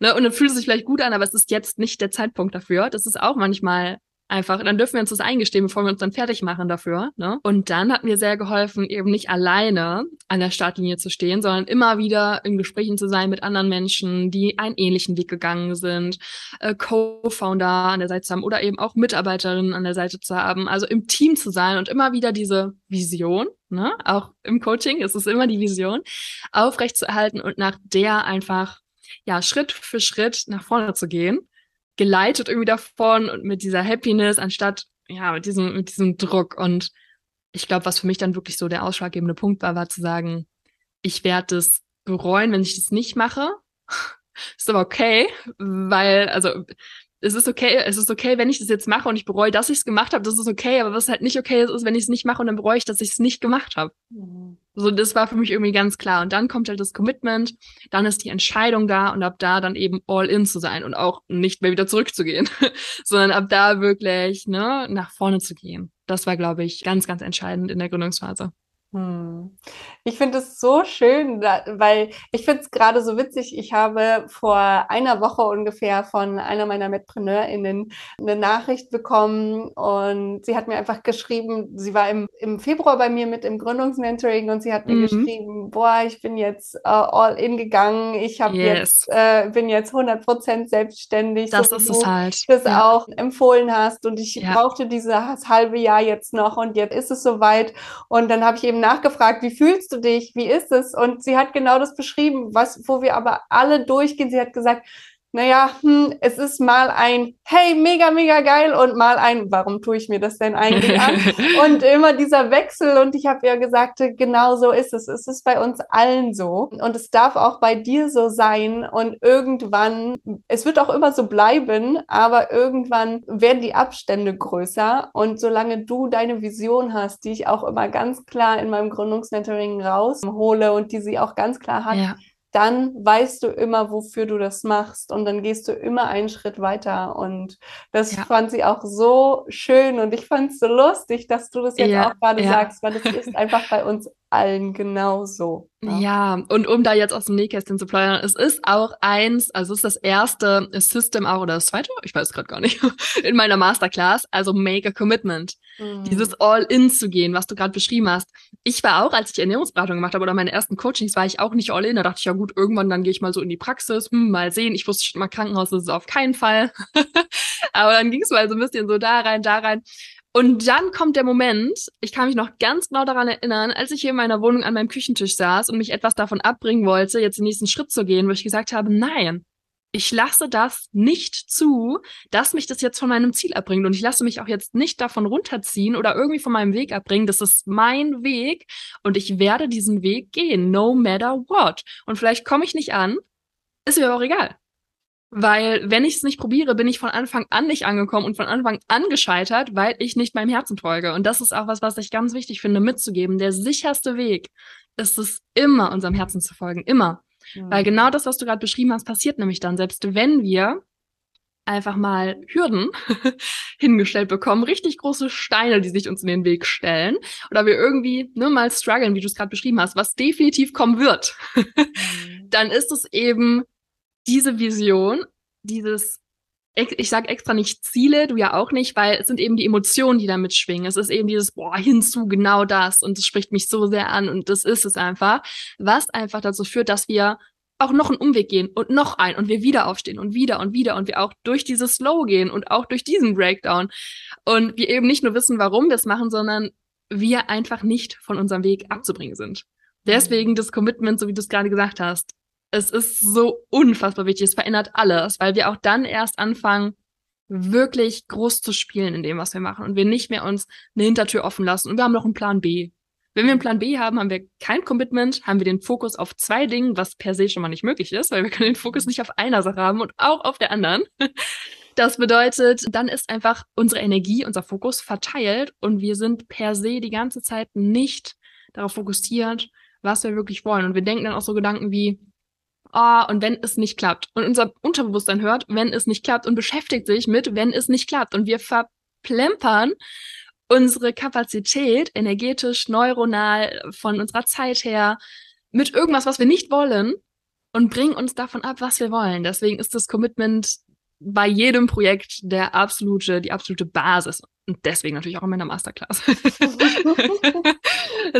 Ne? Und dann fühlt es sich vielleicht gut an, aber es ist jetzt nicht der Zeitpunkt dafür. Das ist auch manchmal einfach, dann dürfen wir uns das eingestehen, bevor wir uns dann fertig machen dafür. Ne? Und dann hat mir sehr geholfen, eben nicht alleine an der Startlinie zu stehen, sondern immer wieder in Gesprächen zu sein mit anderen Menschen, die einen ähnlichen Weg gegangen sind, äh, Co-Founder an der Seite zu haben oder eben auch Mitarbeiterinnen an der Seite zu haben, also im Team zu sein und immer wieder diese Vision, ne, auch im Coaching ist es immer die Vision, aufrechtzuerhalten und nach der einfach ja Schritt für Schritt nach vorne zu gehen geleitet irgendwie davon und mit dieser Happiness, anstatt ja, mit diesem, mit diesem Druck. Und ich glaube, was für mich dann wirklich so der ausschlaggebende Punkt war, war zu sagen, ich werde es bereuen, wenn ich das nicht mache. ist aber okay, weil, also es ist okay, es ist okay, wenn ich das jetzt mache und ich bereue, dass ich es gemacht habe, das ist okay, aber was halt nicht okay ist, ist, wenn ich es nicht mache und dann bereue ich, dass ich es nicht gemacht habe. Mhm. So, das war für mich irgendwie ganz klar. Und dann kommt halt das Commitment, dann ist die Entscheidung da und ab da dann eben all in zu sein und auch nicht mehr wieder zurückzugehen, sondern ab da wirklich, ne, nach vorne zu gehen. Das war, glaube ich, ganz, ganz entscheidend in der Gründungsphase. Hm. Ich finde es so schön, weil ich finde es gerade so witzig. Ich habe vor einer Woche ungefähr von einer meiner MitpreneurInnen eine Nachricht bekommen und sie hat mir einfach geschrieben, sie war im, im Februar bei mir mit im Gründungsmentoring und sie hat mir mhm. geschrieben, boah, ich bin jetzt uh, all in gegangen, ich habe yes. jetzt, äh, bin jetzt 100% selbstständig. Das so ist es halt. das ja. auch empfohlen hast und ich ja. brauchte dieses halbe Jahr jetzt noch und jetzt ist es soweit und dann habe ich eben nachgefragt, wie fühlst du dich, wie ist es? Und sie hat genau das beschrieben, was, wo wir aber alle durchgehen. Sie hat gesagt, naja, hm, es ist mal ein Hey, mega, mega geil und mal ein Warum tue ich mir das denn eigentlich an? und immer dieser Wechsel und ich habe ja gesagt, genau so ist es. Es ist bei uns allen so und es darf auch bei dir so sein und irgendwann, es wird auch immer so bleiben, aber irgendwann werden die Abstände größer und solange du deine Vision hast, die ich auch immer ganz klar in meinem Gründungsmentoring raushole und die sie auch ganz klar hat, ja dann weißt du immer, wofür du das machst und dann gehst du immer einen Schritt weiter. Und das ja. fand sie auch so schön und ich fand es so lustig, dass du das jetzt ja, auch gerade ja. sagst, weil es ist einfach bei uns allen genauso. Ja. ja, und um da jetzt aus dem Nähkästchen zu plaudern, es ist auch eins, also es ist das erste System auch oder das zweite, ich weiß gerade gar nicht, in meiner Masterclass, also Make a Commitment. Mhm. Dieses All-In zu gehen, was du gerade beschrieben hast. Ich war auch, als ich Ernährungsberatung gemacht habe oder meine ersten Coachings, war ich auch nicht All-In. Da dachte ich, ja gut, irgendwann dann gehe ich mal so in die Praxis, hm, mal sehen. Ich wusste schon mal Krankenhaus, ist auf keinen Fall. Aber dann ging es mal so ein bisschen so da rein, da rein. Und dann kommt der Moment, ich kann mich noch ganz genau daran erinnern, als ich hier in meiner Wohnung an meinem Küchentisch saß und mich etwas davon abbringen wollte, jetzt den nächsten Schritt zu gehen, wo ich gesagt habe, nein, ich lasse das nicht zu, dass mich das jetzt von meinem Ziel abbringt. Und ich lasse mich auch jetzt nicht davon runterziehen oder irgendwie von meinem Weg abbringen. Das ist mein Weg und ich werde diesen Weg gehen, no matter what. Und vielleicht komme ich nicht an, ist mir auch egal. Weil wenn ich es nicht probiere, bin ich von Anfang an nicht angekommen und von Anfang an gescheitert, weil ich nicht meinem Herzen folge. Und das ist auch was, was ich ganz wichtig finde mitzugeben. Der sicherste Weg ist es immer, unserem Herzen zu folgen. Immer. Mhm. Weil genau das, was du gerade beschrieben hast, passiert nämlich dann. Selbst wenn wir einfach mal Hürden hingestellt bekommen, richtig große Steine, die sich uns in den Weg stellen, oder wir irgendwie nur ne, mal strugglen, wie du es gerade beschrieben hast, was definitiv kommen wird, mhm. dann ist es eben diese Vision, dieses, ich sage extra nicht Ziele, du ja auch nicht, weil es sind eben die Emotionen, die da mitschwingen. Es ist eben dieses, boah, hinzu, genau das und es spricht mich so sehr an und das ist es einfach, was einfach dazu führt, dass wir auch noch einen Umweg gehen und noch ein und wir wieder aufstehen und wieder und wieder und wir auch durch dieses Slow gehen und auch durch diesen Breakdown und wir eben nicht nur wissen, warum wir es machen, sondern wir einfach nicht von unserem Weg abzubringen sind. Deswegen das Commitment, so wie du es gerade gesagt hast. Es ist so unfassbar wichtig. Es verändert alles, weil wir auch dann erst anfangen, wirklich groß zu spielen in dem, was wir machen und wir nicht mehr uns eine Hintertür offen lassen und wir haben noch einen Plan B. Wenn wir einen Plan B haben, haben wir kein Commitment, haben wir den Fokus auf zwei Dingen, was per se schon mal nicht möglich ist, weil wir können den Fokus nicht auf einer Sache haben und auch auf der anderen. Das bedeutet, dann ist einfach unsere Energie, unser Fokus verteilt und wir sind per se die ganze Zeit nicht darauf fokussiert, was wir wirklich wollen. Und wir denken dann auch so Gedanken wie, oh, und wenn es nicht klappt. Und unser Unterbewusstsein hört, wenn es nicht klappt und beschäftigt sich mit, wenn es nicht klappt. Und wir verplempern unsere Kapazität energetisch, neuronal, von unserer Zeit her mit irgendwas, was wir nicht wollen und bringen uns davon ab, was wir wollen. Deswegen ist das Commitment bei jedem Projekt der absolute, die absolute Basis. Und deswegen natürlich auch in meiner Masterclass. das ist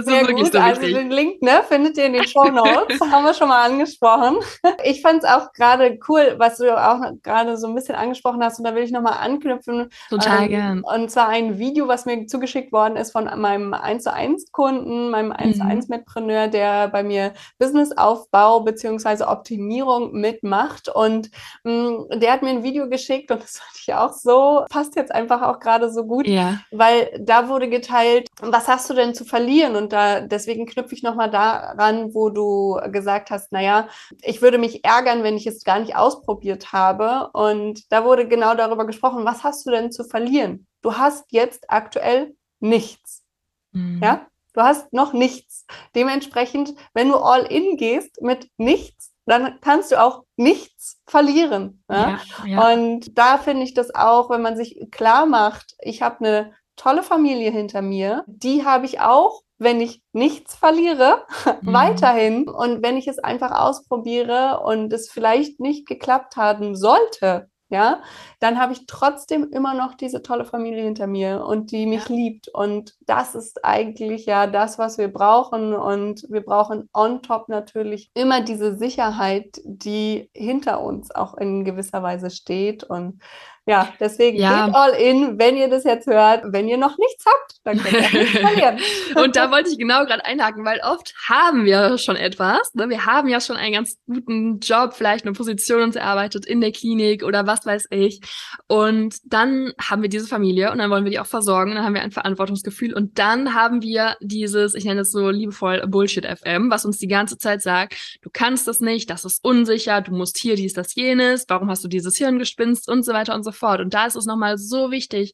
Sehr wirklich gut. so Also den Link ne, findet ihr in den Show Notes. haben wir schon mal angesprochen. Ich fand es auch gerade cool, was du auch gerade so ein bisschen angesprochen hast. Und da will ich nochmal anknüpfen. Total ähm, gern. Und zwar ein Video, was mir zugeschickt worden ist von meinem 1 zu 1 Kunden, meinem 1 zu 1 mhm. Mitpreneur, der bei mir Businessaufbau beziehungsweise Optimierung mitmacht. Und mh, mm, der hat mir ein Video geschickt und das fand ich auch so, passt jetzt einfach auch gerade so gut gut, ja. weil da wurde geteilt, was hast du denn zu verlieren? Und da deswegen knüpfe ich nochmal daran, wo du gesagt hast, naja, ich würde mich ärgern, wenn ich es gar nicht ausprobiert habe. Und da wurde genau darüber gesprochen, was hast du denn zu verlieren? Du hast jetzt aktuell nichts. Mhm. Ja? Du hast noch nichts. Dementsprechend, wenn du all in gehst mit nichts, dann kannst du auch nichts verlieren. Ja? Ja, ja. Und da finde ich das auch, wenn man sich klar macht, ich habe eine tolle Familie hinter mir, die habe ich auch, wenn ich nichts verliere, mhm. weiterhin. Und wenn ich es einfach ausprobiere und es vielleicht nicht geklappt haben sollte, ja, dann habe ich trotzdem immer noch diese tolle Familie hinter mir und die mich ja. liebt. Und das ist eigentlich ja das, was wir brauchen. Und wir brauchen on top natürlich immer diese Sicherheit, die hinter uns auch in gewisser Weise steht. Und ja, deswegen ja. geht all in, wenn ihr das jetzt hört. Wenn ihr noch nichts habt, dann könnt ihr nichts verlieren. und da wollte ich genau gerade einhaken, weil oft haben wir schon etwas. Ne? Wir haben ja schon einen ganz guten Job, vielleicht eine Position uns erarbeitet in der Klinik oder was weiß ich. Und dann haben wir diese Familie und dann wollen wir die auch versorgen. Dann haben wir ein Verantwortungsgefühl und dann haben wir dieses, ich nenne es so liebevoll Bullshit FM, was uns die ganze Zeit sagt, du kannst das nicht, das ist unsicher, du musst hier dies, das, jenes, warum hast du dieses Hirngespinst und so weiter und so fort. Und da ist es nochmal so wichtig,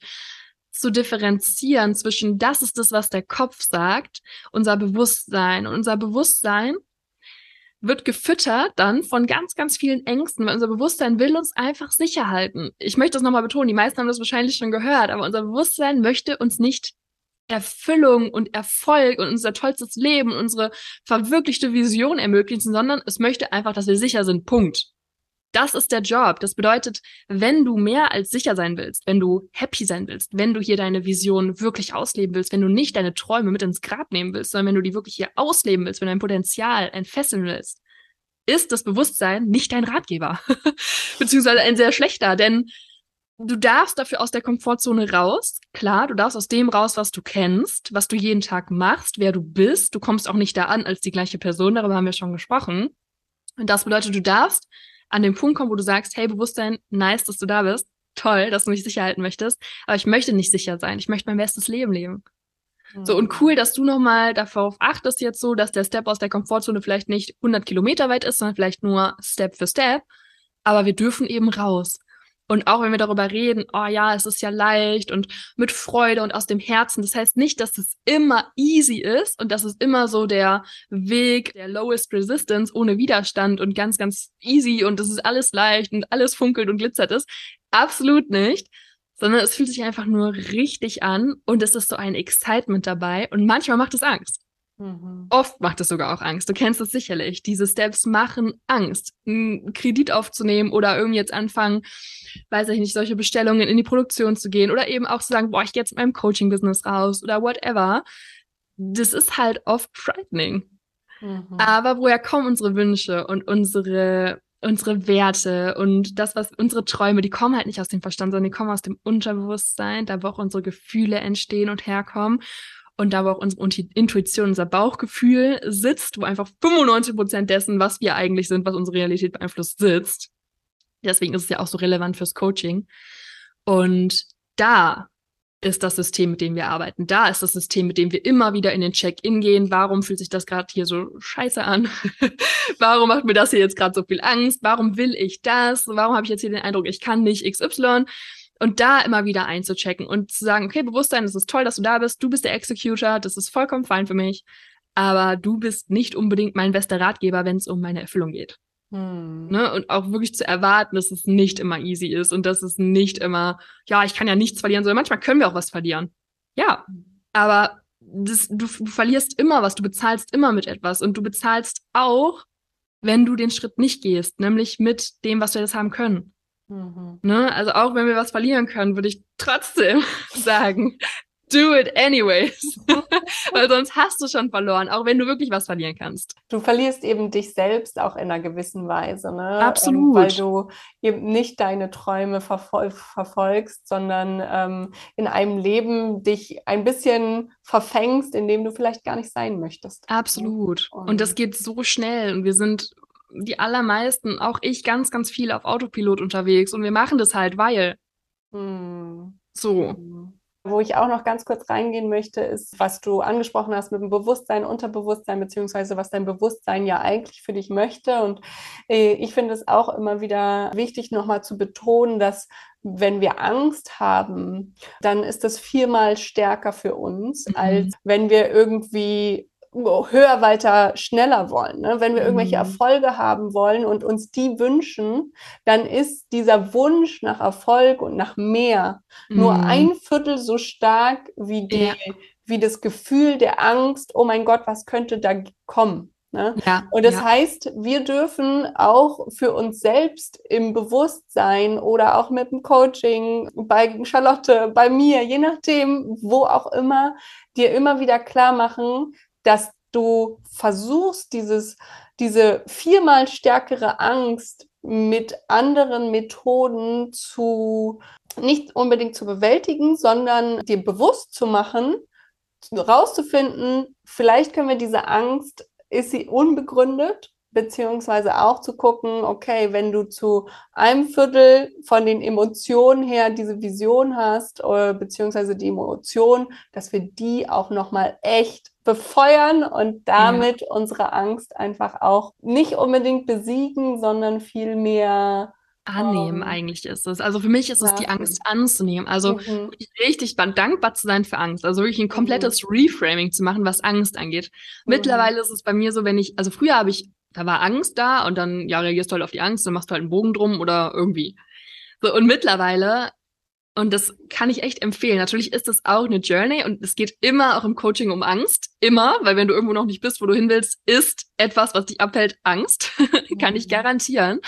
zu differenzieren zwischen das ist das, was der Kopf sagt, unser Bewusstsein. Und unser Bewusstsein wird gefüttert dann von ganz, ganz vielen Ängsten, weil unser Bewusstsein will uns einfach sicher halten. Ich möchte das nochmal betonen, die meisten haben das wahrscheinlich schon gehört, aber unser Bewusstsein möchte uns nicht Erfüllung und Erfolg und unser tollstes Leben, unsere verwirklichte Vision ermöglichen, sondern es möchte einfach, dass wir sicher sind. Punkt. Das ist der Job. Das bedeutet, wenn du mehr als sicher sein willst, wenn du happy sein willst, wenn du hier deine Vision wirklich ausleben willst, wenn du nicht deine Träume mit ins Grab nehmen willst, sondern wenn du die wirklich hier ausleben willst, wenn dein Potenzial entfesseln willst, ist das Bewusstsein nicht dein Ratgeber. Beziehungsweise ein sehr schlechter, denn du darfst dafür aus der Komfortzone raus. Klar, du darfst aus dem raus, was du kennst, was du jeden Tag machst, wer du bist. Du kommst auch nicht da an als die gleiche Person, darüber haben wir schon gesprochen. Und das bedeutet, du darfst an den Punkt kommen, wo du sagst, hey, Bewusstsein, nice, dass du da bist. Toll, dass du mich sicher halten möchtest. Aber ich möchte nicht sicher sein. Ich möchte mein bestes Leben leben. Mhm. So, und cool, dass du nochmal darauf achtest jetzt so, dass der Step aus der Komfortzone vielleicht nicht 100 Kilometer weit ist, sondern vielleicht nur Step für Step. Aber wir dürfen eben raus. Und auch wenn wir darüber reden, oh ja, es ist ja leicht und mit Freude und aus dem Herzen, das heißt nicht, dass es immer easy ist und dass es immer so der Weg der lowest resistance ohne Widerstand und ganz, ganz easy und es ist alles leicht und alles funkelt und glitzert ist. Absolut nicht. Sondern es fühlt sich einfach nur richtig an und es ist so ein Excitement dabei und manchmal macht es Angst. Mhm. Oft macht es sogar auch Angst. Du kennst es sicherlich. Diese Steps machen Angst. Einen Kredit aufzunehmen oder irgendwie jetzt anfangen, weiß ich nicht, solche Bestellungen in die Produktion zu gehen oder eben auch zu sagen, boah, ich gehe jetzt mit meinem Coaching-Business raus oder whatever. Das ist halt oft frightening. Mhm. Aber woher kommen unsere Wünsche und unsere unsere Werte und das, was unsere Träume, die kommen halt nicht aus dem Verstand, sondern die kommen aus dem Unterbewusstsein, da wo auch unsere Gefühle entstehen und herkommen und da wo auch unsere Intuition, unser Bauchgefühl sitzt, wo einfach 95 Prozent dessen, was wir eigentlich sind, was unsere Realität beeinflusst, sitzt. Deswegen ist es ja auch so relevant fürs Coaching. Und da ist das System, mit dem wir arbeiten. Da ist das System, mit dem wir immer wieder in den Check-in gehen. Warum fühlt sich das gerade hier so scheiße an? Warum macht mir das hier jetzt gerade so viel Angst? Warum will ich das? Warum habe ich jetzt hier den Eindruck, ich kann nicht XY? Und da immer wieder einzuchecken und zu sagen, okay, Bewusstsein, es ist toll, dass du da bist, du bist der Executor, das ist vollkommen fein für mich, aber du bist nicht unbedingt mein bester Ratgeber, wenn es um meine Erfüllung geht. Hm. Ne? Und auch wirklich zu erwarten, dass es nicht immer easy ist und dass es nicht immer, ja, ich kann ja nichts verlieren, sondern manchmal können wir auch was verlieren. ja, aber das, du, du verlierst immer was, du bezahlst immer mit etwas und du bezahlst auch, wenn du den Schritt nicht gehst, nämlich mit dem, was wir jetzt haben können. Mhm. Ne? Also auch wenn wir was verlieren können, würde ich trotzdem sagen, do it anyways. Weil sonst hast du schon verloren, auch wenn du wirklich was verlieren kannst. Du verlierst eben dich selbst auch in einer gewissen Weise, ne? Absolut. Ähm, weil du eben nicht deine Träume verfol verfolgst, sondern ähm, in einem Leben dich ein bisschen verfängst, in dem du vielleicht gar nicht sein möchtest. Absolut. Und, und das geht so schnell und wir sind die allermeisten, auch ich, ganz, ganz viel auf Autopilot unterwegs und wir machen das halt, weil. Hm. So. Wo ich auch noch ganz kurz reingehen möchte, ist, was du angesprochen hast mit dem Bewusstsein, Unterbewusstsein, beziehungsweise was dein Bewusstsein ja eigentlich für dich möchte. Und äh, ich finde es auch immer wieder wichtig, nochmal zu betonen, dass wenn wir Angst haben, dann ist das viermal stärker für uns, mhm. als wenn wir irgendwie höher, weiter, schneller wollen. Ne? Wenn wir irgendwelche mhm. Erfolge haben wollen und uns die wünschen, dann ist dieser Wunsch nach Erfolg und nach mehr mhm. nur ein Viertel so stark wie, die, ja. wie das Gefühl der Angst, oh mein Gott, was könnte da kommen? Ne? Ja, und das ja. heißt, wir dürfen auch für uns selbst im Bewusstsein oder auch mit dem Coaching bei Charlotte, bei mir, je nachdem, wo auch immer, dir immer wieder klar machen, dass du versuchst, dieses, diese viermal stärkere Angst mit anderen Methoden zu, nicht unbedingt zu bewältigen, sondern dir bewusst zu machen, rauszufinden, vielleicht können wir diese Angst, ist sie unbegründet beziehungsweise auch zu gucken, okay, wenn du zu einem Viertel von den Emotionen her diese Vision hast, äh, beziehungsweise die Emotion, dass wir die auch nochmal echt befeuern und damit ja. unsere Angst einfach auch nicht unbedingt besiegen, sondern vielmehr annehmen um, ähm, eigentlich ist es. Also für mich ist es die Angst anzunehmen. Also mhm. richtig dankbar zu sein für Angst. Also wirklich ein komplettes mhm. Reframing zu machen, was Angst angeht. Mhm. Mittlerweile ist es bei mir so, wenn ich, also früher habe ich da war Angst da und dann, ja, reagierst du halt auf die Angst, dann machst du halt einen Bogen drum oder irgendwie. So, und mittlerweile, und das kann ich echt empfehlen, natürlich ist das auch eine Journey und es geht immer auch im Coaching um Angst. Immer, weil wenn du irgendwo noch nicht bist, wo du hin willst, ist etwas, was dich abhält, Angst. kann ich garantieren.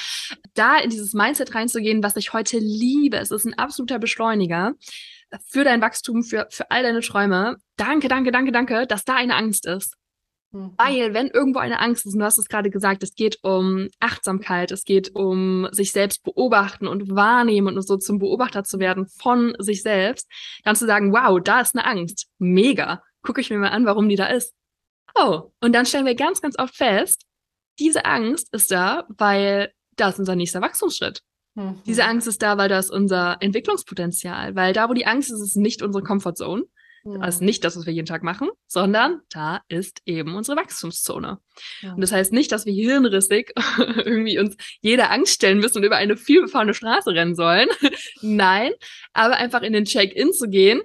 Da in dieses Mindset reinzugehen, was ich heute liebe, es ist ein absoluter Beschleuniger für dein Wachstum, für, für all deine Träume. Danke, danke, danke, danke, dass da eine Angst ist. Mhm. Weil, wenn irgendwo eine Angst ist, und du hast es gerade gesagt, es geht um Achtsamkeit, es geht um sich selbst beobachten und wahrnehmen und so zum Beobachter zu werden von sich selbst, dann zu sagen, wow, da ist eine Angst. Mega. Gucke ich mir mal an, warum die da ist. Oh, und dann stellen wir ganz, ganz oft fest, diese Angst ist da, weil da ist unser nächster Wachstumsschritt. Mhm. Diese Angst ist da, weil da ist unser Entwicklungspotenzial, weil da, wo die Angst ist, ist nicht unsere Comfortzone. Ja. Also nicht das, was wir jeden Tag machen, sondern da ist eben unsere Wachstumszone. Ja. Und das heißt nicht, dass wir hirnrissig irgendwie uns jeder Angst stellen müssen und über eine vielbefahrene Straße rennen sollen. Nein, aber einfach in den Check-in zu gehen.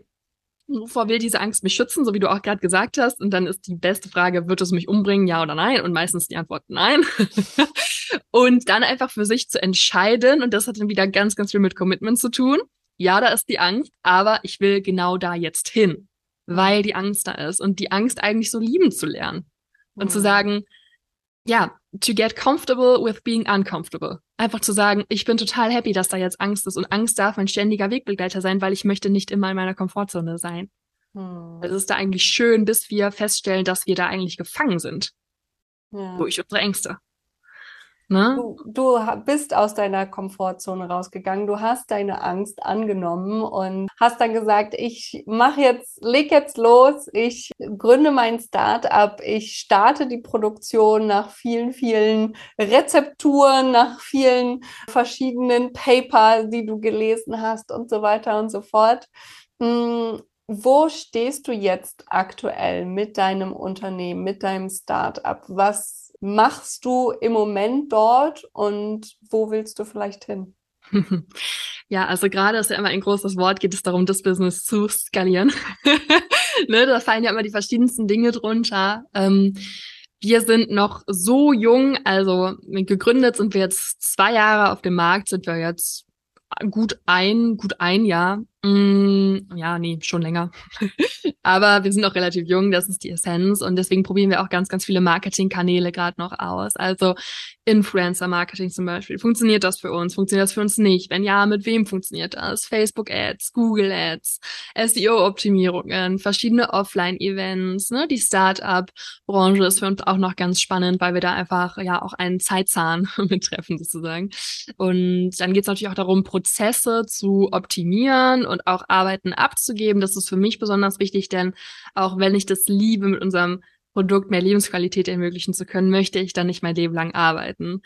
Wovor will diese Angst mich schützen, so wie du auch gerade gesagt hast? Und dann ist die beste Frage, wird es mich umbringen, ja oder nein? Und meistens die Antwort nein. und dann einfach für sich zu entscheiden, und das hat dann wieder ganz, ganz viel mit Commitment zu tun, ja, da ist die Angst, aber ich will genau da jetzt hin, weil die Angst da ist und die Angst eigentlich so lieben zu lernen und mhm. zu sagen, ja, to get comfortable with being uncomfortable. Einfach zu sagen, ich bin total happy, dass da jetzt Angst ist und Angst darf ein ständiger Wegbegleiter sein, weil ich möchte nicht immer in meiner Komfortzone sein. Mhm. Es ist da eigentlich schön, bis wir feststellen, dass wir da eigentlich gefangen sind ja. durch unsere Ängste. Ne? Du, du bist aus deiner Komfortzone rausgegangen, du hast deine Angst angenommen und hast dann gesagt, ich mache jetzt, leg jetzt los, ich gründe mein Start-up, ich starte die Produktion nach vielen, vielen Rezepturen, nach vielen verschiedenen Paper, die du gelesen hast und so weiter und so fort. Hm, wo stehst du jetzt aktuell mit deinem Unternehmen, mit deinem Start-up? Was machst du im Moment dort und wo willst du vielleicht hin? Ja, also gerade ist ja immer ein großes Wort, geht es darum, das Business zu skalieren. ne, da fallen ja immer die verschiedensten Dinge drunter. Ähm, wir sind noch so jung, also gegründet sind wir jetzt zwei Jahre auf dem Markt, sind wir jetzt gut ein, gut ein Jahr. Mm, ja, nee, schon länger. Aber wir sind auch relativ jung, das ist die Essenz. Und deswegen probieren wir auch ganz, ganz viele Marketingkanäle gerade noch aus. Also Influencer-Marketing zum Beispiel. Funktioniert das für uns? Funktioniert das für uns nicht? Wenn ja, mit wem funktioniert das? Facebook-Ads, Google-Ads, SEO-Optimierungen, verschiedene Offline-Events, ne? Die Start-up-Branche ist für uns auch noch ganz spannend, weil wir da einfach ja auch einen Zeitzahn mittreffen sozusagen. Und dann geht es natürlich auch darum, Prozesse zu optimieren und auch Arbeiten abzugeben. Das ist für mich besonders wichtig, denn auch wenn ich das liebe, mit unserem Produkt mehr Lebensqualität ermöglichen zu können, möchte ich dann nicht mein Leben lang arbeiten.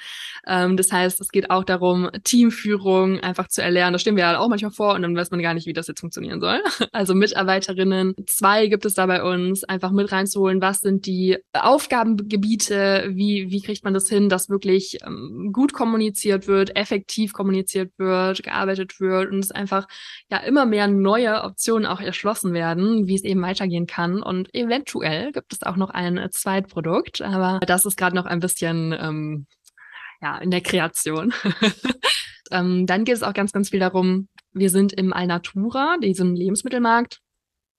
Ähm, das heißt, es geht auch darum, Teamführung einfach zu erlernen. Das stehen wir ja auch manchmal vor und dann weiß man gar nicht, wie das jetzt funktionieren soll. Also Mitarbeiterinnen, zwei gibt es da bei uns, einfach mit reinzuholen, was sind die Aufgabengebiete, wie, wie kriegt man das hin, dass wirklich ähm, gut kommuniziert wird, effektiv kommuniziert wird, gearbeitet wird und es einfach ja immer mehr neue Optionen auch erschlossen werden, wie es eben weitergehen kann. Und eventuell gibt es auch noch ein Zweitprodukt, aber das ist gerade noch ein bisschen ähm, ja in der Kreation. ähm, dann geht es auch ganz, ganz viel darum, wir sind im Alnatura, diesem Lebensmittelmarkt,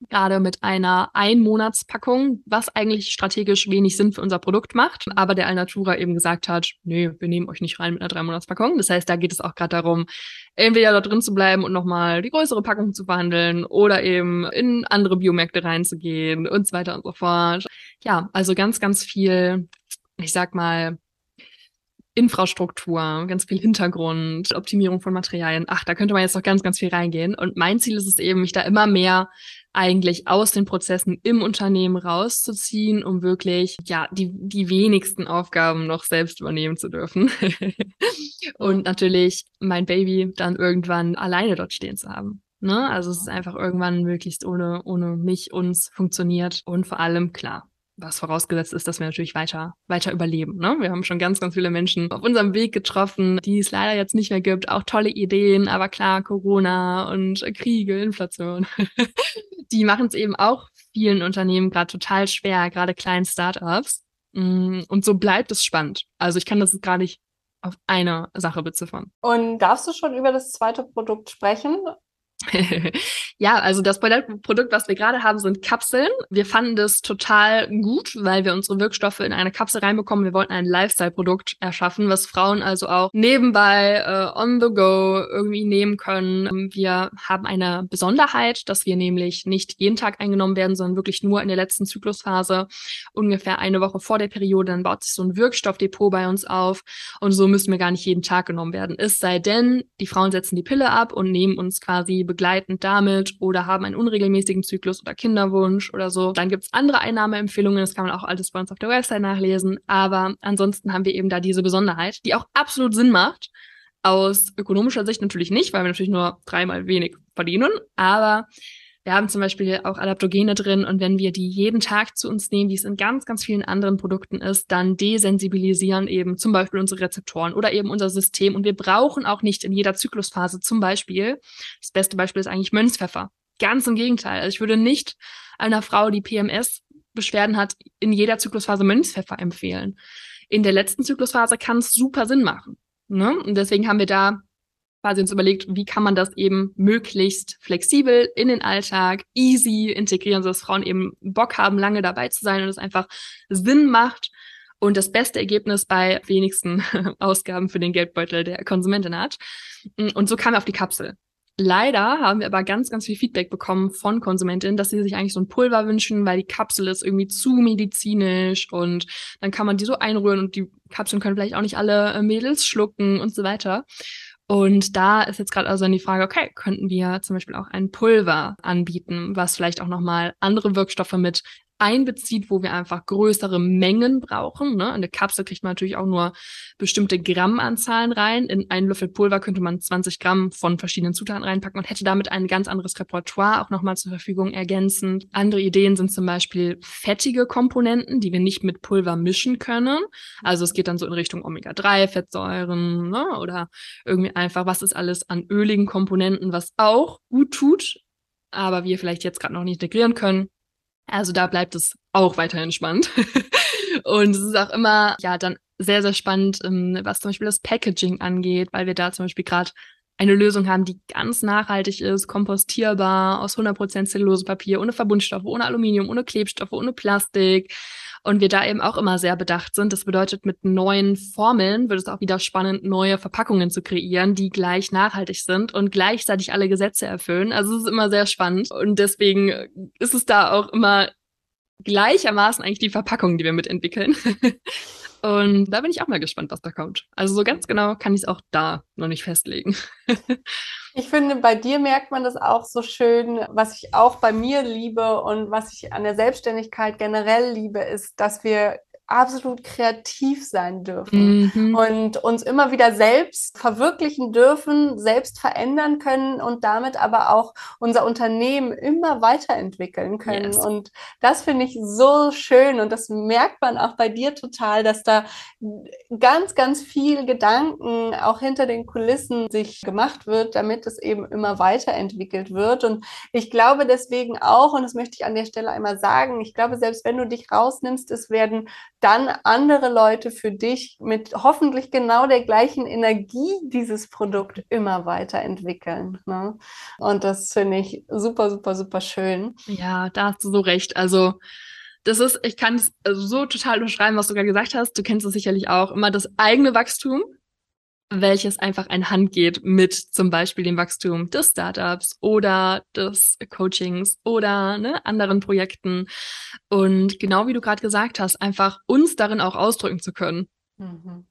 gerade mit einer Einmonatspackung, was eigentlich strategisch wenig Sinn für unser Produkt macht, aber der Alnatura eben gesagt hat, nee, wir nehmen euch nicht rein mit einer Drei-Monats-Packung. Das heißt, da geht es auch gerade darum, entweder da drin zu bleiben und nochmal die größere Packung zu verhandeln oder eben in andere Biomärkte reinzugehen und so weiter und so fort. Ja, also ganz, ganz viel, ich sag mal, Infrastruktur, ganz viel Hintergrund, Optimierung von Materialien. Ach, da könnte man jetzt noch ganz, ganz viel reingehen. Und mein Ziel ist es eben, mich da immer mehr eigentlich aus den Prozessen im Unternehmen rauszuziehen, um wirklich, ja, die, die wenigsten Aufgaben noch selbst übernehmen zu dürfen. und natürlich mein Baby dann irgendwann alleine dort stehen zu haben. Ne? Also es ist einfach irgendwann möglichst ohne, ohne mich, uns funktioniert und vor allem klar, was vorausgesetzt ist, dass wir natürlich weiter, weiter überleben. Ne? Wir haben schon ganz, ganz viele Menschen auf unserem Weg getroffen, die es leider jetzt nicht mehr gibt. Auch tolle Ideen, aber klar, Corona und Kriege, Inflation. die machen es eben auch vielen Unternehmen gerade total schwer, gerade kleinen Startups. Mm, und so bleibt es spannend. Also ich kann das gar nicht auf eine Sache beziffern. Und darfst du schon über das zweite Produkt sprechen? Ja, also das Produkt, was wir gerade haben, sind Kapseln. Wir fanden das total gut, weil wir unsere Wirkstoffe in eine Kapsel reinbekommen. Wir wollten ein Lifestyle-Produkt erschaffen, was Frauen also auch nebenbei äh, on the go irgendwie nehmen können. Wir haben eine Besonderheit, dass wir nämlich nicht jeden Tag eingenommen werden, sondern wirklich nur in der letzten Zyklusphase, ungefähr eine Woche vor der Periode. Dann baut sich so ein Wirkstoffdepot bei uns auf und so müssen wir gar nicht jeden Tag genommen werden. Es sei denn, die Frauen setzen die Pille ab und nehmen uns quasi begleitend damit oder haben einen unregelmäßigen Zyklus oder Kinderwunsch oder so. Dann gibt's andere Einnahmeempfehlungen, das kann man auch alles bei uns auf der Website nachlesen. Aber ansonsten haben wir eben da diese Besonderheit, die auch absolut Sinn macht. Aus ökonomischer Sicht natürlich nicht, weil wir natürlich nur dreimal wenig verdienen, aber wir haben zum Beispiel auch Adaptogene drin und wenn wir die jeden Tag zu uns nehmen, wie es in ganz, ganz vielen anderen Produkten ist, dann desensibilisieren eben zum Beispiel unsere Rezeptoren oder eben unser System. Und wir brauchen auch nicht in jeder Zyklusphase zum Beispiel, das beste Beispiel ist eigentlich Mönchspfeffer. Ganz im Gegenteil. Also ich würde nicht einer Frau, die PMS Beschwerden hat, in jeder Zyklusphase Mönchspfeffer empfehlen. In der letzten Zyklusphase kann es super Sinn machen. Ne? Und deswegen haben wir da quasi uns überlegt, wie kann man das eben möglichst flexibel in den Alltag, easy integrieren, sodass Frauen eben Bock haben, lange dabei zu sein und es einfach Sinn macht und das beste Ergebnis bei wenigsten Ausgaben für den Geldbeutel der Konsumentin hat. Und so kam er auf die Kapsel. Leider haben wir aber ganz, ganz viel Feedback bekommen von Konsumentinnen, dass sie sich eigentlich so ein Pulver wünschen, weil die Kapsel ist irgendwie zu medizinisch und dann kann man die so einrühren und die Kapseln können vielleicht auch nicht alle äh, Mädels schlucken und so weiter. Und da ist jetzt gerade also die Frage, okay, könnten wir zum Beispiel auch ein Pulver anbieten, was vielleicht auch nochmal andere Wirkstoffe mit einbezieht, wo wir einfach größere Mengen brauchen. Ne? In eine Kapsel kriegt man natürlich auch nur bestimmte Grammanzahlen rein. In einen Löffel Pulver könnte man 20 Gramm von verschiedenen Zutaten reinpacken und hätte damit ein ganz anderes Repertoire auch nochmal zur Verfügung ergänzend. Andere Ideen sind zum Beispiel fettige Komponenten, die wir nicht mit Pulver mischen können. Also es geht dann so in Richtung Omega-3-Fettsäuren ne? oder irgendwie einfach, was ist alles an öligen Komponenten, was auch gut tut, aber wir vielleicht jetzt gerade noch nicht integrieren können. Also da bleibt es auch weiterhin spannend. und es ist auch immer, ja, dann sehr, sehr spannend, ähm, was zum Beispiel das Packaging angeht, weil wir da zum Beispiel gerade eine Lösung haben, die ganz nachhaltig ist, kompostierbar, aus 100% Zellulosepapier, ohne Verbundstoffe, ohne Aluminium, ohne Klebstoffe, ohne Plastik. Und wir da eben auch immer sehr bedacht sind. Das bedeutet, mit neuen Formeln wird es auch wieder spannend, neue Verpackungen zu kreieren, die gleich nachhaltig sind und gleichzeitig alle Gesetze erfüllen. Also es ist immer sehr spannend. Und deswegen ist es da auch immer gleichermaßen eigentlich die Verpackung, die wir mitentwickeln. Und da bin ich auch mal gespannt, was da kommt. Also so ganz genau kann ich es auch da noch nicht festlegen. ich finde, bei dir merkt man das auch so schön. Was ich auch bei mir liebe und was ich an der Selbstständigkeit generell liebe, ist, dass wir absolut kreativ sein dürfen mhm. und uns immer wieder selbst verwirklichen dürfen, selbst verändern können und damit aber auch unser Unternehmen immer weiterentwickeln können. Yes. Und das finde ich so schön und das merkt man auch bei dir total, dass da ganz, ganz viel Gedanken auch hinter den Kulissen sich gemacht wird, damit es eben immer weiterentwickelt wird. Und ich glaube deswegen auch, und das möchte ich an der Stelle einmal sagen, ich glaube, selbst wenn du dich rausnimmst, es werden dann andere Leute für dich mit hoffentlich genau der gleichen Energie dieses Produkt immer weiterentwickeln. Ne? Und das finde ich super, super, super schön. Ja, da hast du so recht. Also das ist, ich kann es so total unterschreiben, was du gerade gesagt hast. Du kennst es sicherlich auch. Immer das eigene Wachstum welches einfach ein Hand geht mit zum Beispiel dem Wachstum des Startups oder des Coachings oder ne, anderen Projekten. Und genau wie du gerade gesagt hast, einfach uns darin auch ausdrücken zu können. Mhm.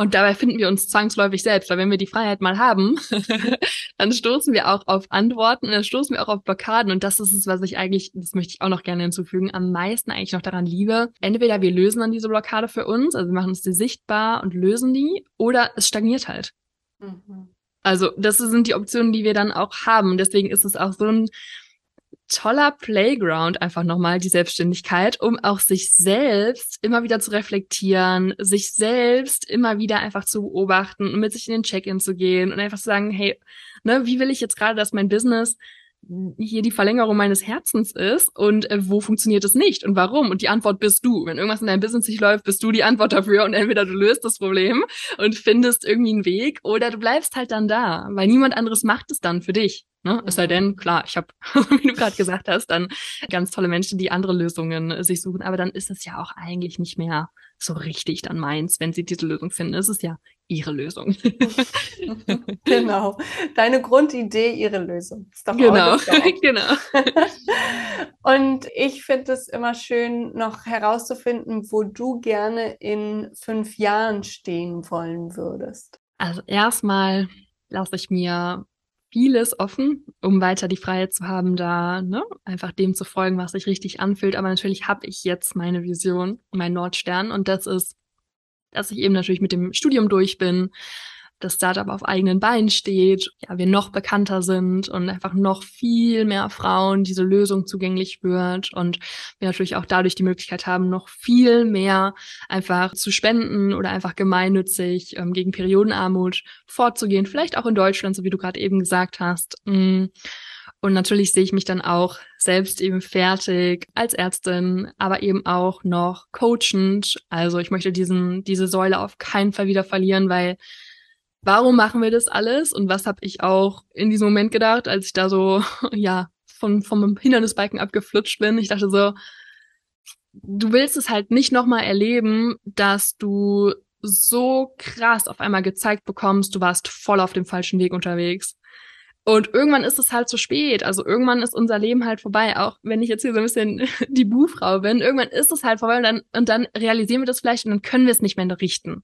Und dabei finden wir uns zwangsläufig selbst, weil wenn wir die Freiheit mal haben, dann stoßen wir auch auf Antworten und dann stoßen wir auch auf Blockaden. Und das ist es, was ich eigentlich, das möchte ich auch noch gerne hinzufügen, am meisten eigentlich noch daran liebe. Entweder wir lösen dann diese Blockade für uns, also wir machen uns die sichtbar und lösen die, oder es stagniert halt. Mhm. Also das sind die Optionen, die wir dann auch haben. Und deswegen ist es auch so ein toller Playground einfach nochmal, die Selbstständigkeit, um auch sich selbst immer wieder zu reflektieren, sich selbst immer wieder einfach zu beobachten und mit sich in den Check-in zu gehen und einfach zu sagen, hey, ne, wie will ich jetzt gerade, dass mein Business hier die Verlängerung meines Herzens ist und äh, wo funktioniert es nicht und warum? Und die Antwort bist du. Wenn irgendwas in deinem Business nicht läuft, bist du die Antwort dafür und entweder du löst das Problem und findest irgendwie einen Weg oder du bleibst halt dann da, weil niemand anderes macht es dann für dich. Ne? Es sei denn, klar, ich habe, wie du gerade gesagt hast, dann ganz tolle Menschen, die andere Lösungen äh, sich suchen, aber dann ist es ja auch eigentlich nicht mehr so richtig dann meins, wenn sie diese Lösung finden. Es ist ja ihre Lösung. genau. Deine Grundidee, ihre Lösung. Ist doch genau, genau. Und ich finde es immer schön, noch herauszufinden, wo du gerne in fünf Jahren stehen wollen würdest. Also erstmal lasse ich mir vieles offen, um weiter die Freiheit zu haben, da ne, einfach dem zu folgen, was sich richtig anfühlt. Aber natürlich habe ich jetzt meine Vision, mein Nordstern. Und das ist, dass ich eben natürlich mit dem Studium durch bin, das Startup auf eigenen Beinen steht, ja, wir noch bekannter sind und einfach noch viel mehr Frauen diese Lösung zugänglich wird und wir natürlich auch dadurch die Möglichkeit haben, noch viel mehr einfach zu spenden oder einfach gemeinnützig ähm, gegen Periodenarmut vorzugehen, vielleicht auch in Deutschland, so wie du gerade eben gesagt hast. Mm. Und natürlich sehe ich mich dann auch selbst eben fertig als Ärztin, aber eben auch noch coachend. Also ich möchte diesen, diese Säule auf keinen Fall wieder verlieren, weil warum machen wir das alles und was habe ich auch in diesem Moment gedacht, als ich da so, ja, von, vom Hindernisbalken abgeflutscht bin. Ich dachte so, du willst es halt nicht nochmal erleben, dass du so krass auf einmal gezeigt bekommst, du warst voll auf dem falschen Weg unterwegs. Und irgendwann ist es halt zu spät. Also irgendwann ist unser Leben halt vorbei. Auch wenn ich jetzt hier so ein bisschen die Buhfrau bin, irgendwann ist es halt vorbei und dann, und dann realisieren wir das vielleicht und dann können wir es nicht mehr richten.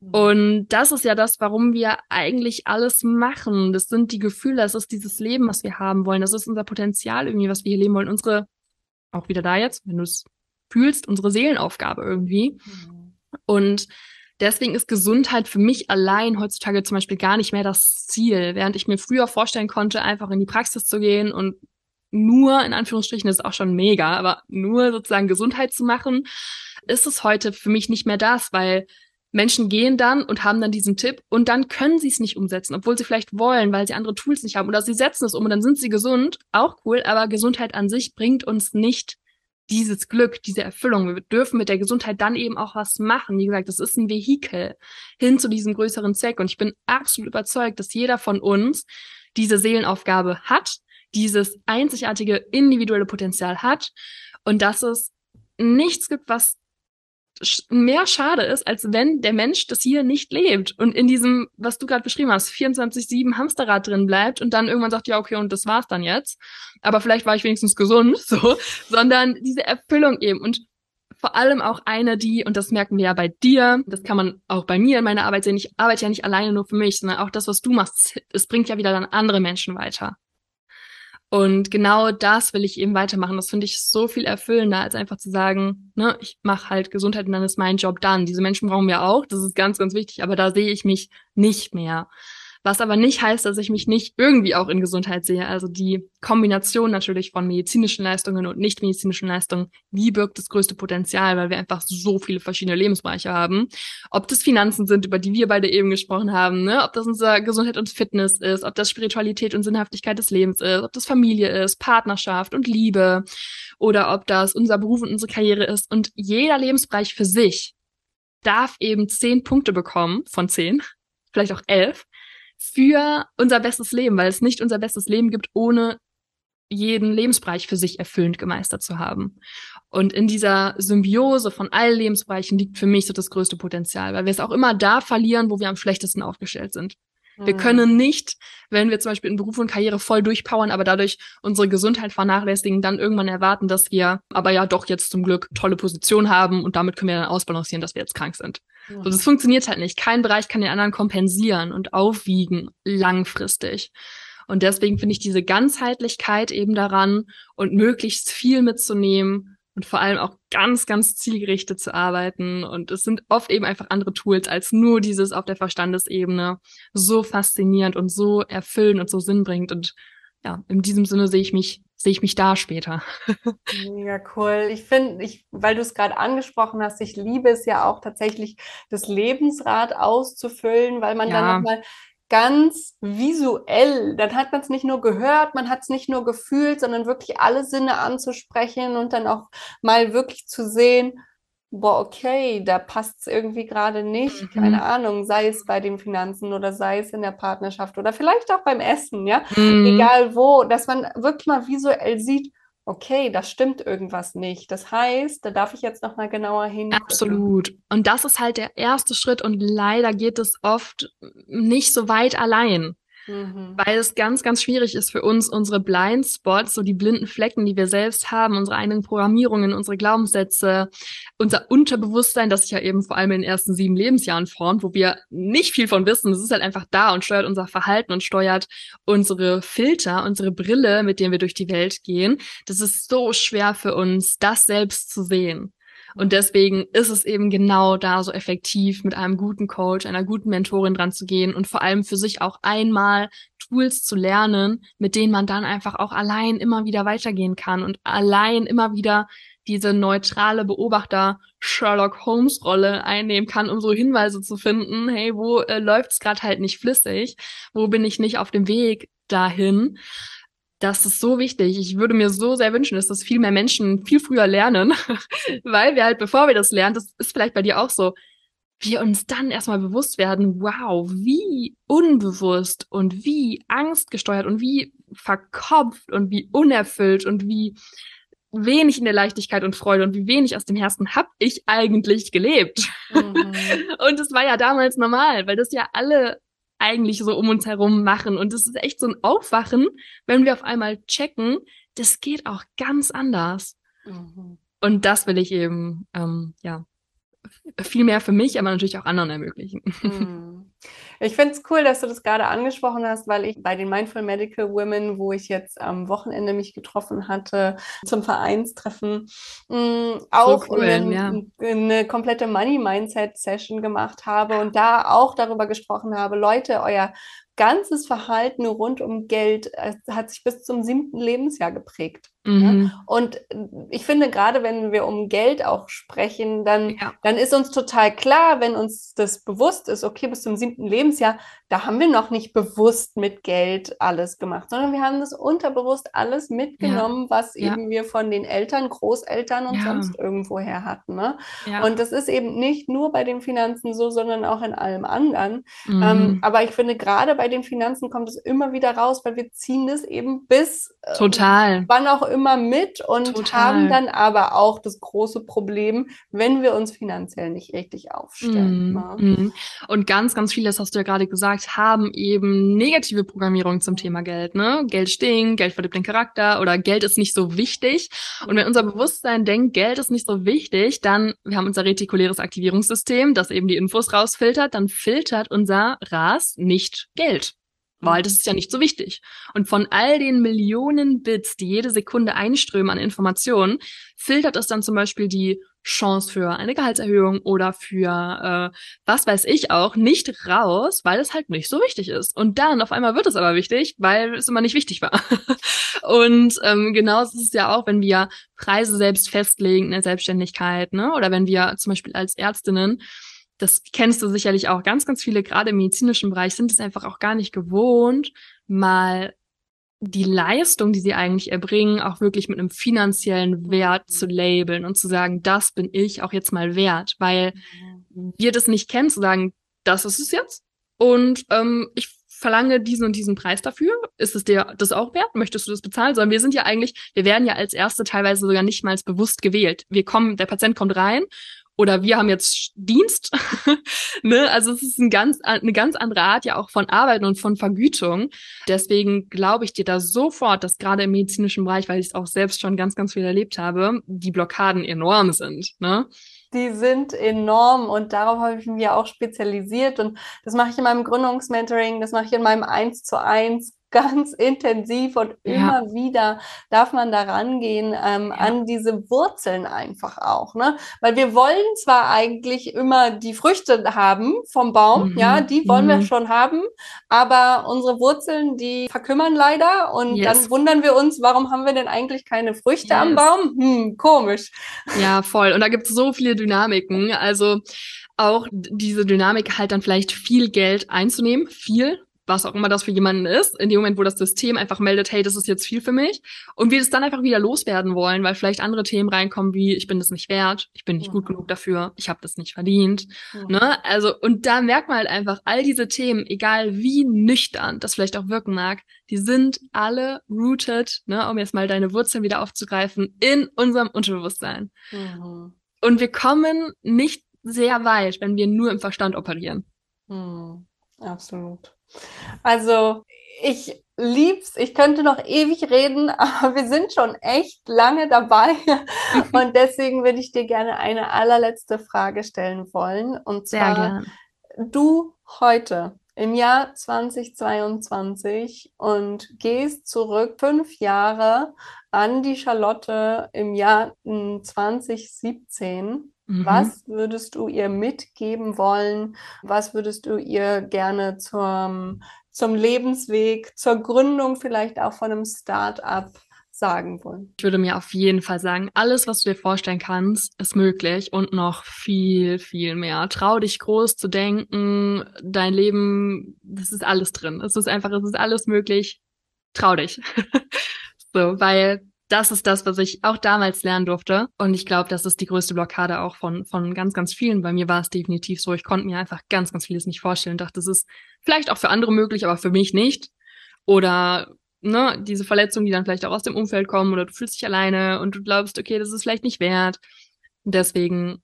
Mhm. Und das ist ja das, warum wir eigentlich alles machen. Das sind die Gefühle, das ist dieses Leben, was wir haben wollen. Das ist unser Potenzial irgendwie, was wir hier leben wollen. Unsere, auch wieder da jetzt, wenn du es fühlst, unsere Seelenaufgabe irgendwie. Mhm. Und deswegen ist Gesundheit für mich allein heutzutage zum Beispiel gar nicht mehr das Ziel. Während ich mir früher vorstellen konnte, einfach in die Praxis zu gehen und nur, in Anführungsstrichen, das ist auch schon mega, aber nur sozusagen Gesundheit zu machen, ist es heute für mich nicht mehr das, weil Menschen gehen dann und haben dann diesen Tipp und dann können sie es nicht umsetzen, obwohl sie vielleicht wollen, weil sie andere Tools nicht haben oder sie setzen es um und dann sind sie gesund, auch cool, aber Gesundheit an sich bringt uns nicht dieses Glück, diese Erfüllung. Wir dürfen mit der Gesundheit dann eben auch was machen. Wie gesagt, das ist ein Vehikel hin zu diesem größeren Zweck. Und ich bin absolut überzeugt, dass jeder von uns diese Seelenaufgabe hat, dieses einzigartige individuelle Potenzial hat und dass es nichts gibt, was mehr schade ist, als wenn der Mensch das hier nicht lebt und in diesem, was du gerade beschrieben hast, 24-7 Hamsterrad drin bleibt und dann irgendwann sagt, ja, okay, und das war's dann jetzt. Aber vielleicht war ich wenigstens gesund, so, sondern diese Erfüllung eben und vor allem auch eine, die, und das merken wir ja bei dir, das kann man auch bei mir in meiner Arbeit sehen, ich arbeite ja nicht alleine nur für mich, sondern auch das, was du machst, es bringt ja wieder dann andere Menschen weiter. Und genau das will ich eben weitermachen. Das finde ich so viel erfüllender, als einfach zu sagen, ne, ich mache halt Gesundheit und dann ist mein Job dann. Diese Menschen brauchen wir auch, das ist ganz, ganz wichtig, aber da sehe ich mich nicht mehr. Was aber nicht heißt, dass ich mich nicht irgendwie auch in Gesundheit sehe. Also die Kombination natürlich von medizinischen Leistungen und nicht medizinischen Leistungen, wie birgt das größte Potenzial, weil wir einfach so viele verschiedene Lebensbereiche haben. Ob das Finanzen sind, über die wir beide eben gesprochen haben, ne? ob das unser Gesundheit und Fitness ist, ob das Spiritualität und Sinnhaftigkeit des Lebens ist, ob das Familie ist, Partnerschaft und Liebe oder ob das unser Beruf und unsere Karriere ist. Und jeder Lebensbereich für sich darf eben zehn Punkte bekommen von zehn, vielleicht auch elf, für unser bestes Leben, weil es nicht unser bestes Leben gibt, ohne jeden Lebensbereich für sich erfüllend gemeistert zu haben. Und in dieser Symbiose von allen Lebensbereichen liegt für mich so das größte Potenzial, weil wir es auch immer da verlieren, wo wir am schlechtesten aufgestellt sind. Wir mhm. können nicht, wenn wir zum Beispiel in Beruf und Karriere voll durchpowern, aber dadurch unsere Gesundheit vernachlässigen, dann irgendwann erwarten, dass wir aber ja doch jetzt zum Glück tolle Position haben und damit können wir dann ausbalancieren, dass wir jetzt krank sind. So, das funktioniert halt nicht. Kein Bereich kann den anderen kompensieren und aufwiegen langfristig. Und deswegen finde ich diese Ganzheitlichkeit eben daran und möglichst viel mitzunehmen und vor allem auch ganz, ganz zielgerichtet zu arbeiten. Und es sind oft eben einfach andere Tools als nur dieses auf der Verstandesebene so faszinierend und so erfüllend und so sinnbringend. Und ja, in diesem Sinne sehe ich mich, sehe ich mich da später. Mega cool. Ich finde, ich, weil du es gerade angesprochen hast, ich liebe es ja auch tatsächlich, das Lebensrad auszufüllen, weil man ja. dann nochmal ganz visuell. Dann hat man es nicht nur gehört, man hat es nicht nur gefühlt, sondern wirklich alle Sinne anzusprechen und dann auch mal wirklich zu sehen, boah, okay, da passt es irgendwie gerade nicht. Mhm. Keine Ahnung, sei es bei den Finanzen oder sei es in der Partnerschaft oder vielleicht auch beim Essen, ja. Mhm. Egal wo, dass man wirklich mal visuell sieht, okay, das stimmt irgendwas nicht. Das heißt, da darf ich jetzt noch mal genauer hin. Absolut. Und das ist halt der erste Schritt und leider geht es oft nicht so weit allein. Mhm. Weil es ganz, ganz schwierig ist für uns, unsere Blindspots, so die blinden Flecken, die wir selbst haben, unsere eigenen Programmierungen, unsere Glaubenssätze, unser Unterbewusstsein, das sich ja eben vor allem in den ersten sieben Lebensjahren formt, wo wir nicht viel von wissen. Es ist halt einfach da und steuert unser Verhalten und steuert unsere Filter, unsere Brille, mit denen wir durch die Welt gehen. Das ist so schwer für uns, das selbst zu sehen. Und deswegen ist es eben genau da so effektiv, mit einem guten Coach, einer guten Mentorin dran zu gehen und vor allem für sich auch einmal Tools zu lernen, mit denen man dann einfach auch allein immer wieder weitergehen kann und allein immer wieder diese neutrale Beobachter Sherlock Holmes Rolle einnehmen kann, um so Hinweise zu finden, hey, wo äh, läuft es gerade halt nicht flüssig, wo bin ich nicht auf dem Weg dahin das ist so wichtig. Ich würde mir so sehr wünschen, dass das viel mehr Menschen viel früher lernen, weil wir halt, bevor wir das lernen, das ist vielleicht bei dir auch so, wir uns dann erstmal bewusst werden, wow, wie unbewusst und wie angstgesteuert und wie verkopft und wie unerfüllt und wie wenig in der Leichtigkeit und Freude und wie wenig aus dem Herzen hab ich eigentlich gelebt. Mhm. und es war ja damals normal, weil das ja alle eigentlich so um uns herum machen. Und es ist echt so ein Aufwachen, wenn wir auf einmal checken, das geht auch ganz anders. Mhm. Und das will ich eben, ähm, ja, viel mehr für mich, aber natürlich auch anderen ermöglichen. Mhm. Ich finde es cool, dass du das gerade angesprochen hast, weil ich bei den Mindful Medical Women, wo ich jetzt am Wochenende mich getroffen hatte zum Vereinstreffen, mh, mm, auch so cool, eine, ja. eine komplette Money Mindset Session gemacht habe und da auch darüber gesprochen habe, Leute, euer ganzes Verhalten rund um Geld äh, hat sich bis zum siebten Lebensjahr geprägt. Mhm. Ja? Und ich finde, gerade wenn wir um Geld auch sprechen, dann, Ja. dann ist uns total klar, wenn uns das bewusst ist, okay, bis zum siebten Lebensjahr, da haben wir noch nicht bewusst mit Geld alles gemacht, sondern wir haben das unterbewusst alles mitgenommen, was Ja. eben wir von den Eltern, Großeltern und sonst irgendwo her hatten. Ne? Und das ist eben nicht nur bei den Finanzen so, sondern auch in allem anderen. Mhm. Ähm, aber ich finde, gerade bei den Finanzen kommt es immer wieder raus, weil wir ziehen das eben bis äh, Total. wann auch immer mit und Total. haben dann aber auch das große Problem, wenn wir uns finanziell nicht richtig aufstellen. Ne? mhm. Und ganz, ganz viele, das hast du ja gerade gesagt, haben eben negative Programmierung zum Thema Geld. Ne? Geld stinkt, Geld verdirbt den Charakter oder Geld ist nicht so wichtig. Und wenn unser Bewusstsein denkt, Geld ist nicht so wichtig, dann, wir haben unser retikuläres Aktivierungssystem, das eben die Infos rausfiltert, dann filtert unser RAS nicht Geld. Weil das ist ja nicht so wichtig. Und von all den Millionen Bits, die jede Sekunde einströmen an Informationen, filtert es dann zum Beispiel die Chance für eine Gehaltserhöhung oder für äh, was weiß ich auch nicht raus, weil es halt nicht so wichtig ist. Und dann auf einmal wird es aber wichtig, weil es immer nicht wichtig war. Und ähm, genauso ist es ja auch, wenn wir Preise selbst festlegen in der Selbstständigkeit, ne? Oder wenn wir zum Beispiel als Ärztinnen das kennst du sicherlich auch. Ganz, ganz viele, gerade im medizinischen Bereich, sind es einfach auch gar nicht gewohnt, mal die Leistung, die sie eigentlich erbringen, auch wirklich mit einem finanziellen Wert zu labeln und zu sagen, das bin ich auch jetzt mal wert, weil wir das nicht kennen, zu sagen, das ist es jetzt und ähm, ich verlange diesen und diesen Preis dafür. Ist es dir das auch wert? Möchtest du das bezahlen? Sondern wir sind ja eigentlich, wir werden ja als Erste teilweise sogar nicht mal bewusst gewählt. Wir kommen, der Patient kommt rein oder wir haben jetzt Dienst. ne? Also es ist ein ganz, eine ganz andere Art ja auch von Arbeiten und von Vergütung. Deswegen glaube ich dir da sofort, dass gerade im medizinischen Bereich, weil ich es auch selbst schon ganz, ganz viel erlebt habe, die Blockaden enorm sind. Ne? Die sind enorm und darauf habe ich mich auch spezialisiert und das mache ich in meinem Gründungsmentoring, das mache ich in meinem Eins zu eins ganz intensiv und Ja. immer wieder darf man da rangehen ähm, Ja. an diese Wurzeln einfach auch, ne? Weil wir wollen zwar eigentlich immer die Früchte haben vom Baum, Mhm, ja, die wollen wir mhm. schon haben, aber unsere Wurzeln, die verkümmern leider und Yes. dann wundern wir uns, warum haben wir denn eigentlich keine Früchte am Yes. Baum? Hm, komisch. Ja, voll. Und da gibt es so viele Dynamiken. Also auch diese Dynamik halt dann vielleicht viel Geld einzunehmen, viel, was auch immer das für jemanden ist, in dem Moment, wo das System einfach meldet, hey, das ist jetzt viel für mich. Und wir das dann einfach wieder loswerden wollen, weil vielleicht andere Themen reinkommen wie, ich bin das nicht wert, ich bin nicht gut Mhm. genug dafür, ich habe das nicht verdient. Mhm. Ne? Also, und da merkt man halt einfach, all diese Themen, egal wie nüchtern das vielleicht auch wirken mag, die sind alle rooted, ne, um jetzt mal deine Wurzeln wieder aufzugreifen, in unserem Unterbewusstsein. Mhm. Und wir kommen nicht sehr weit, wenn wir nur im Verstand operieren. Hm, absolut. Also ich lieb's. Ich könnte noch ewig reden, aber wir sind schon echt lange dabei. Und deswegen würde ich dir gerne eine allerletzte Frage stellen wollen. Und zwar, du heute im Jahr 2022 und gehst zurück fünf Jahre an die Charlotte im Jahr hm, 2017. Mhm. Was würdest du ihr mitgeben wollen? Was würdest du ihr gerne zum, zum Lebensweg, zur Gründung vielleicht auch von einem Start-up sagen wollen? Ich würde mir auf jeden Fall sagen, alles, was du dir vorstellen kannst, ist möglich und noch viel, viel mehr. Trau dich groß zu denken, dein Leben, das ist alles drin. Es ist einfach, es ist alles möglich. Trau dich. so, weil das ist das, was ich auch damals lernen durfte. Und ich glaube, das ist die größte Blockade auch von, von ganz, ganz vielen. Bei mir war es definitiv so. Ich konnte mir einfach ganz, ganz vieles nicht vorstellen und dachte, das ist vielleicht auch für andere möglich, aber für mich nicht. Oder ne, diese Verletzungen, die dann vielleicht auch aus dem Umfeld kommen oder du fühlst dich alleine und du glaubst, okay, das ist vielleicht nicht wert. Deswegen,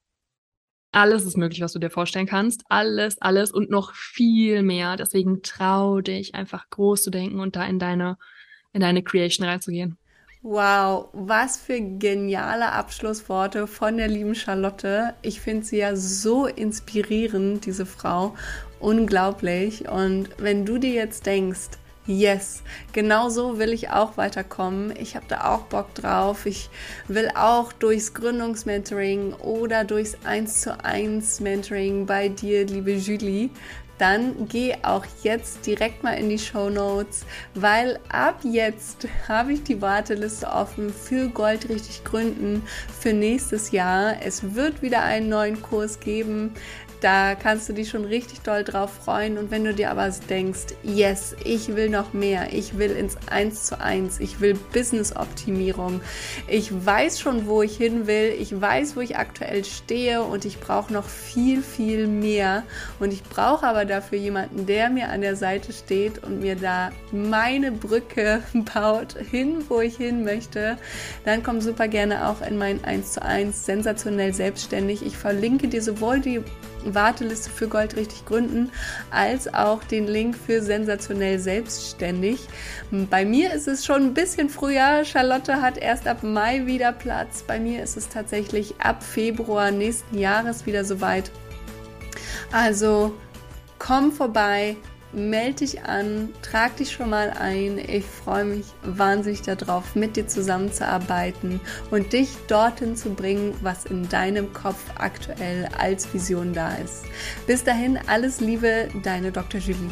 alles ist möglich, was du dir vorstellen kannst. Alles, alles und noch viel mehr. Deswegen trau dich einfach groß zu denken und da in deine, in deine Creation reinzugehen. Wow, was für geniale Abschlussworte von der lieben Charlotte. Ich finde sie ja so inspirierend, diese Frau. Unglaublich. Und wenn du dir jetzt denkst, Yes, genau so will ich auch weiterkommen. Ich habe da auch Bock drauf. Ich will auch durchs Gründungsmentoring oder durchs 1 zu 1 Mentoring bei dir, liebe Julie, dann geh auch jetzt direkt mal in die Show Notes, weil ab jetzt habe ich die Warteliste offen für Gold richtig gründen für nächstes Jahr. Es wird wieder einen neuen Kurs geben. Da kannst du dich schon richtig doll drauf freuen. Und wenn du dir aber denkst, yes, ich will noch mehr, ich will ins Eins zu eins, ich will Business-Optimierung, ich weiß schon, wo ich hin will, ich weiß, wo ich aktuell stehe und ich brauche noch viel, viel mehr. Und ich brauche aber dafür jemanden, der mir an der Seite steht und mir da meine Brücke baut, hin, wo ich hin möchte. Dann komm super gerne auch in mein 1 zu 1 sensationell selbstständig. Ich verlinke dir sowohl die Warteliste für Gold richtig gründen, als auch den Link für sensationell selbstständig. Bei mir ist es schon ein bisschen früher. Charlotte hat erst ab Mai wieder Platz. Bei mir ist es tatsächlich ab Februar nächsten Jahres wieder soweit. Also komm vorbei, melde dich an, trag dich schon mal ein. Ich freue mich wahnsinnig darauf, mit dir zusammenzuarbeiten und dich dorthin zu bringen, was in deinem Kopf aktuell als Vision da ist. Bis dahin, alles Liebe, deine Dr. Julie.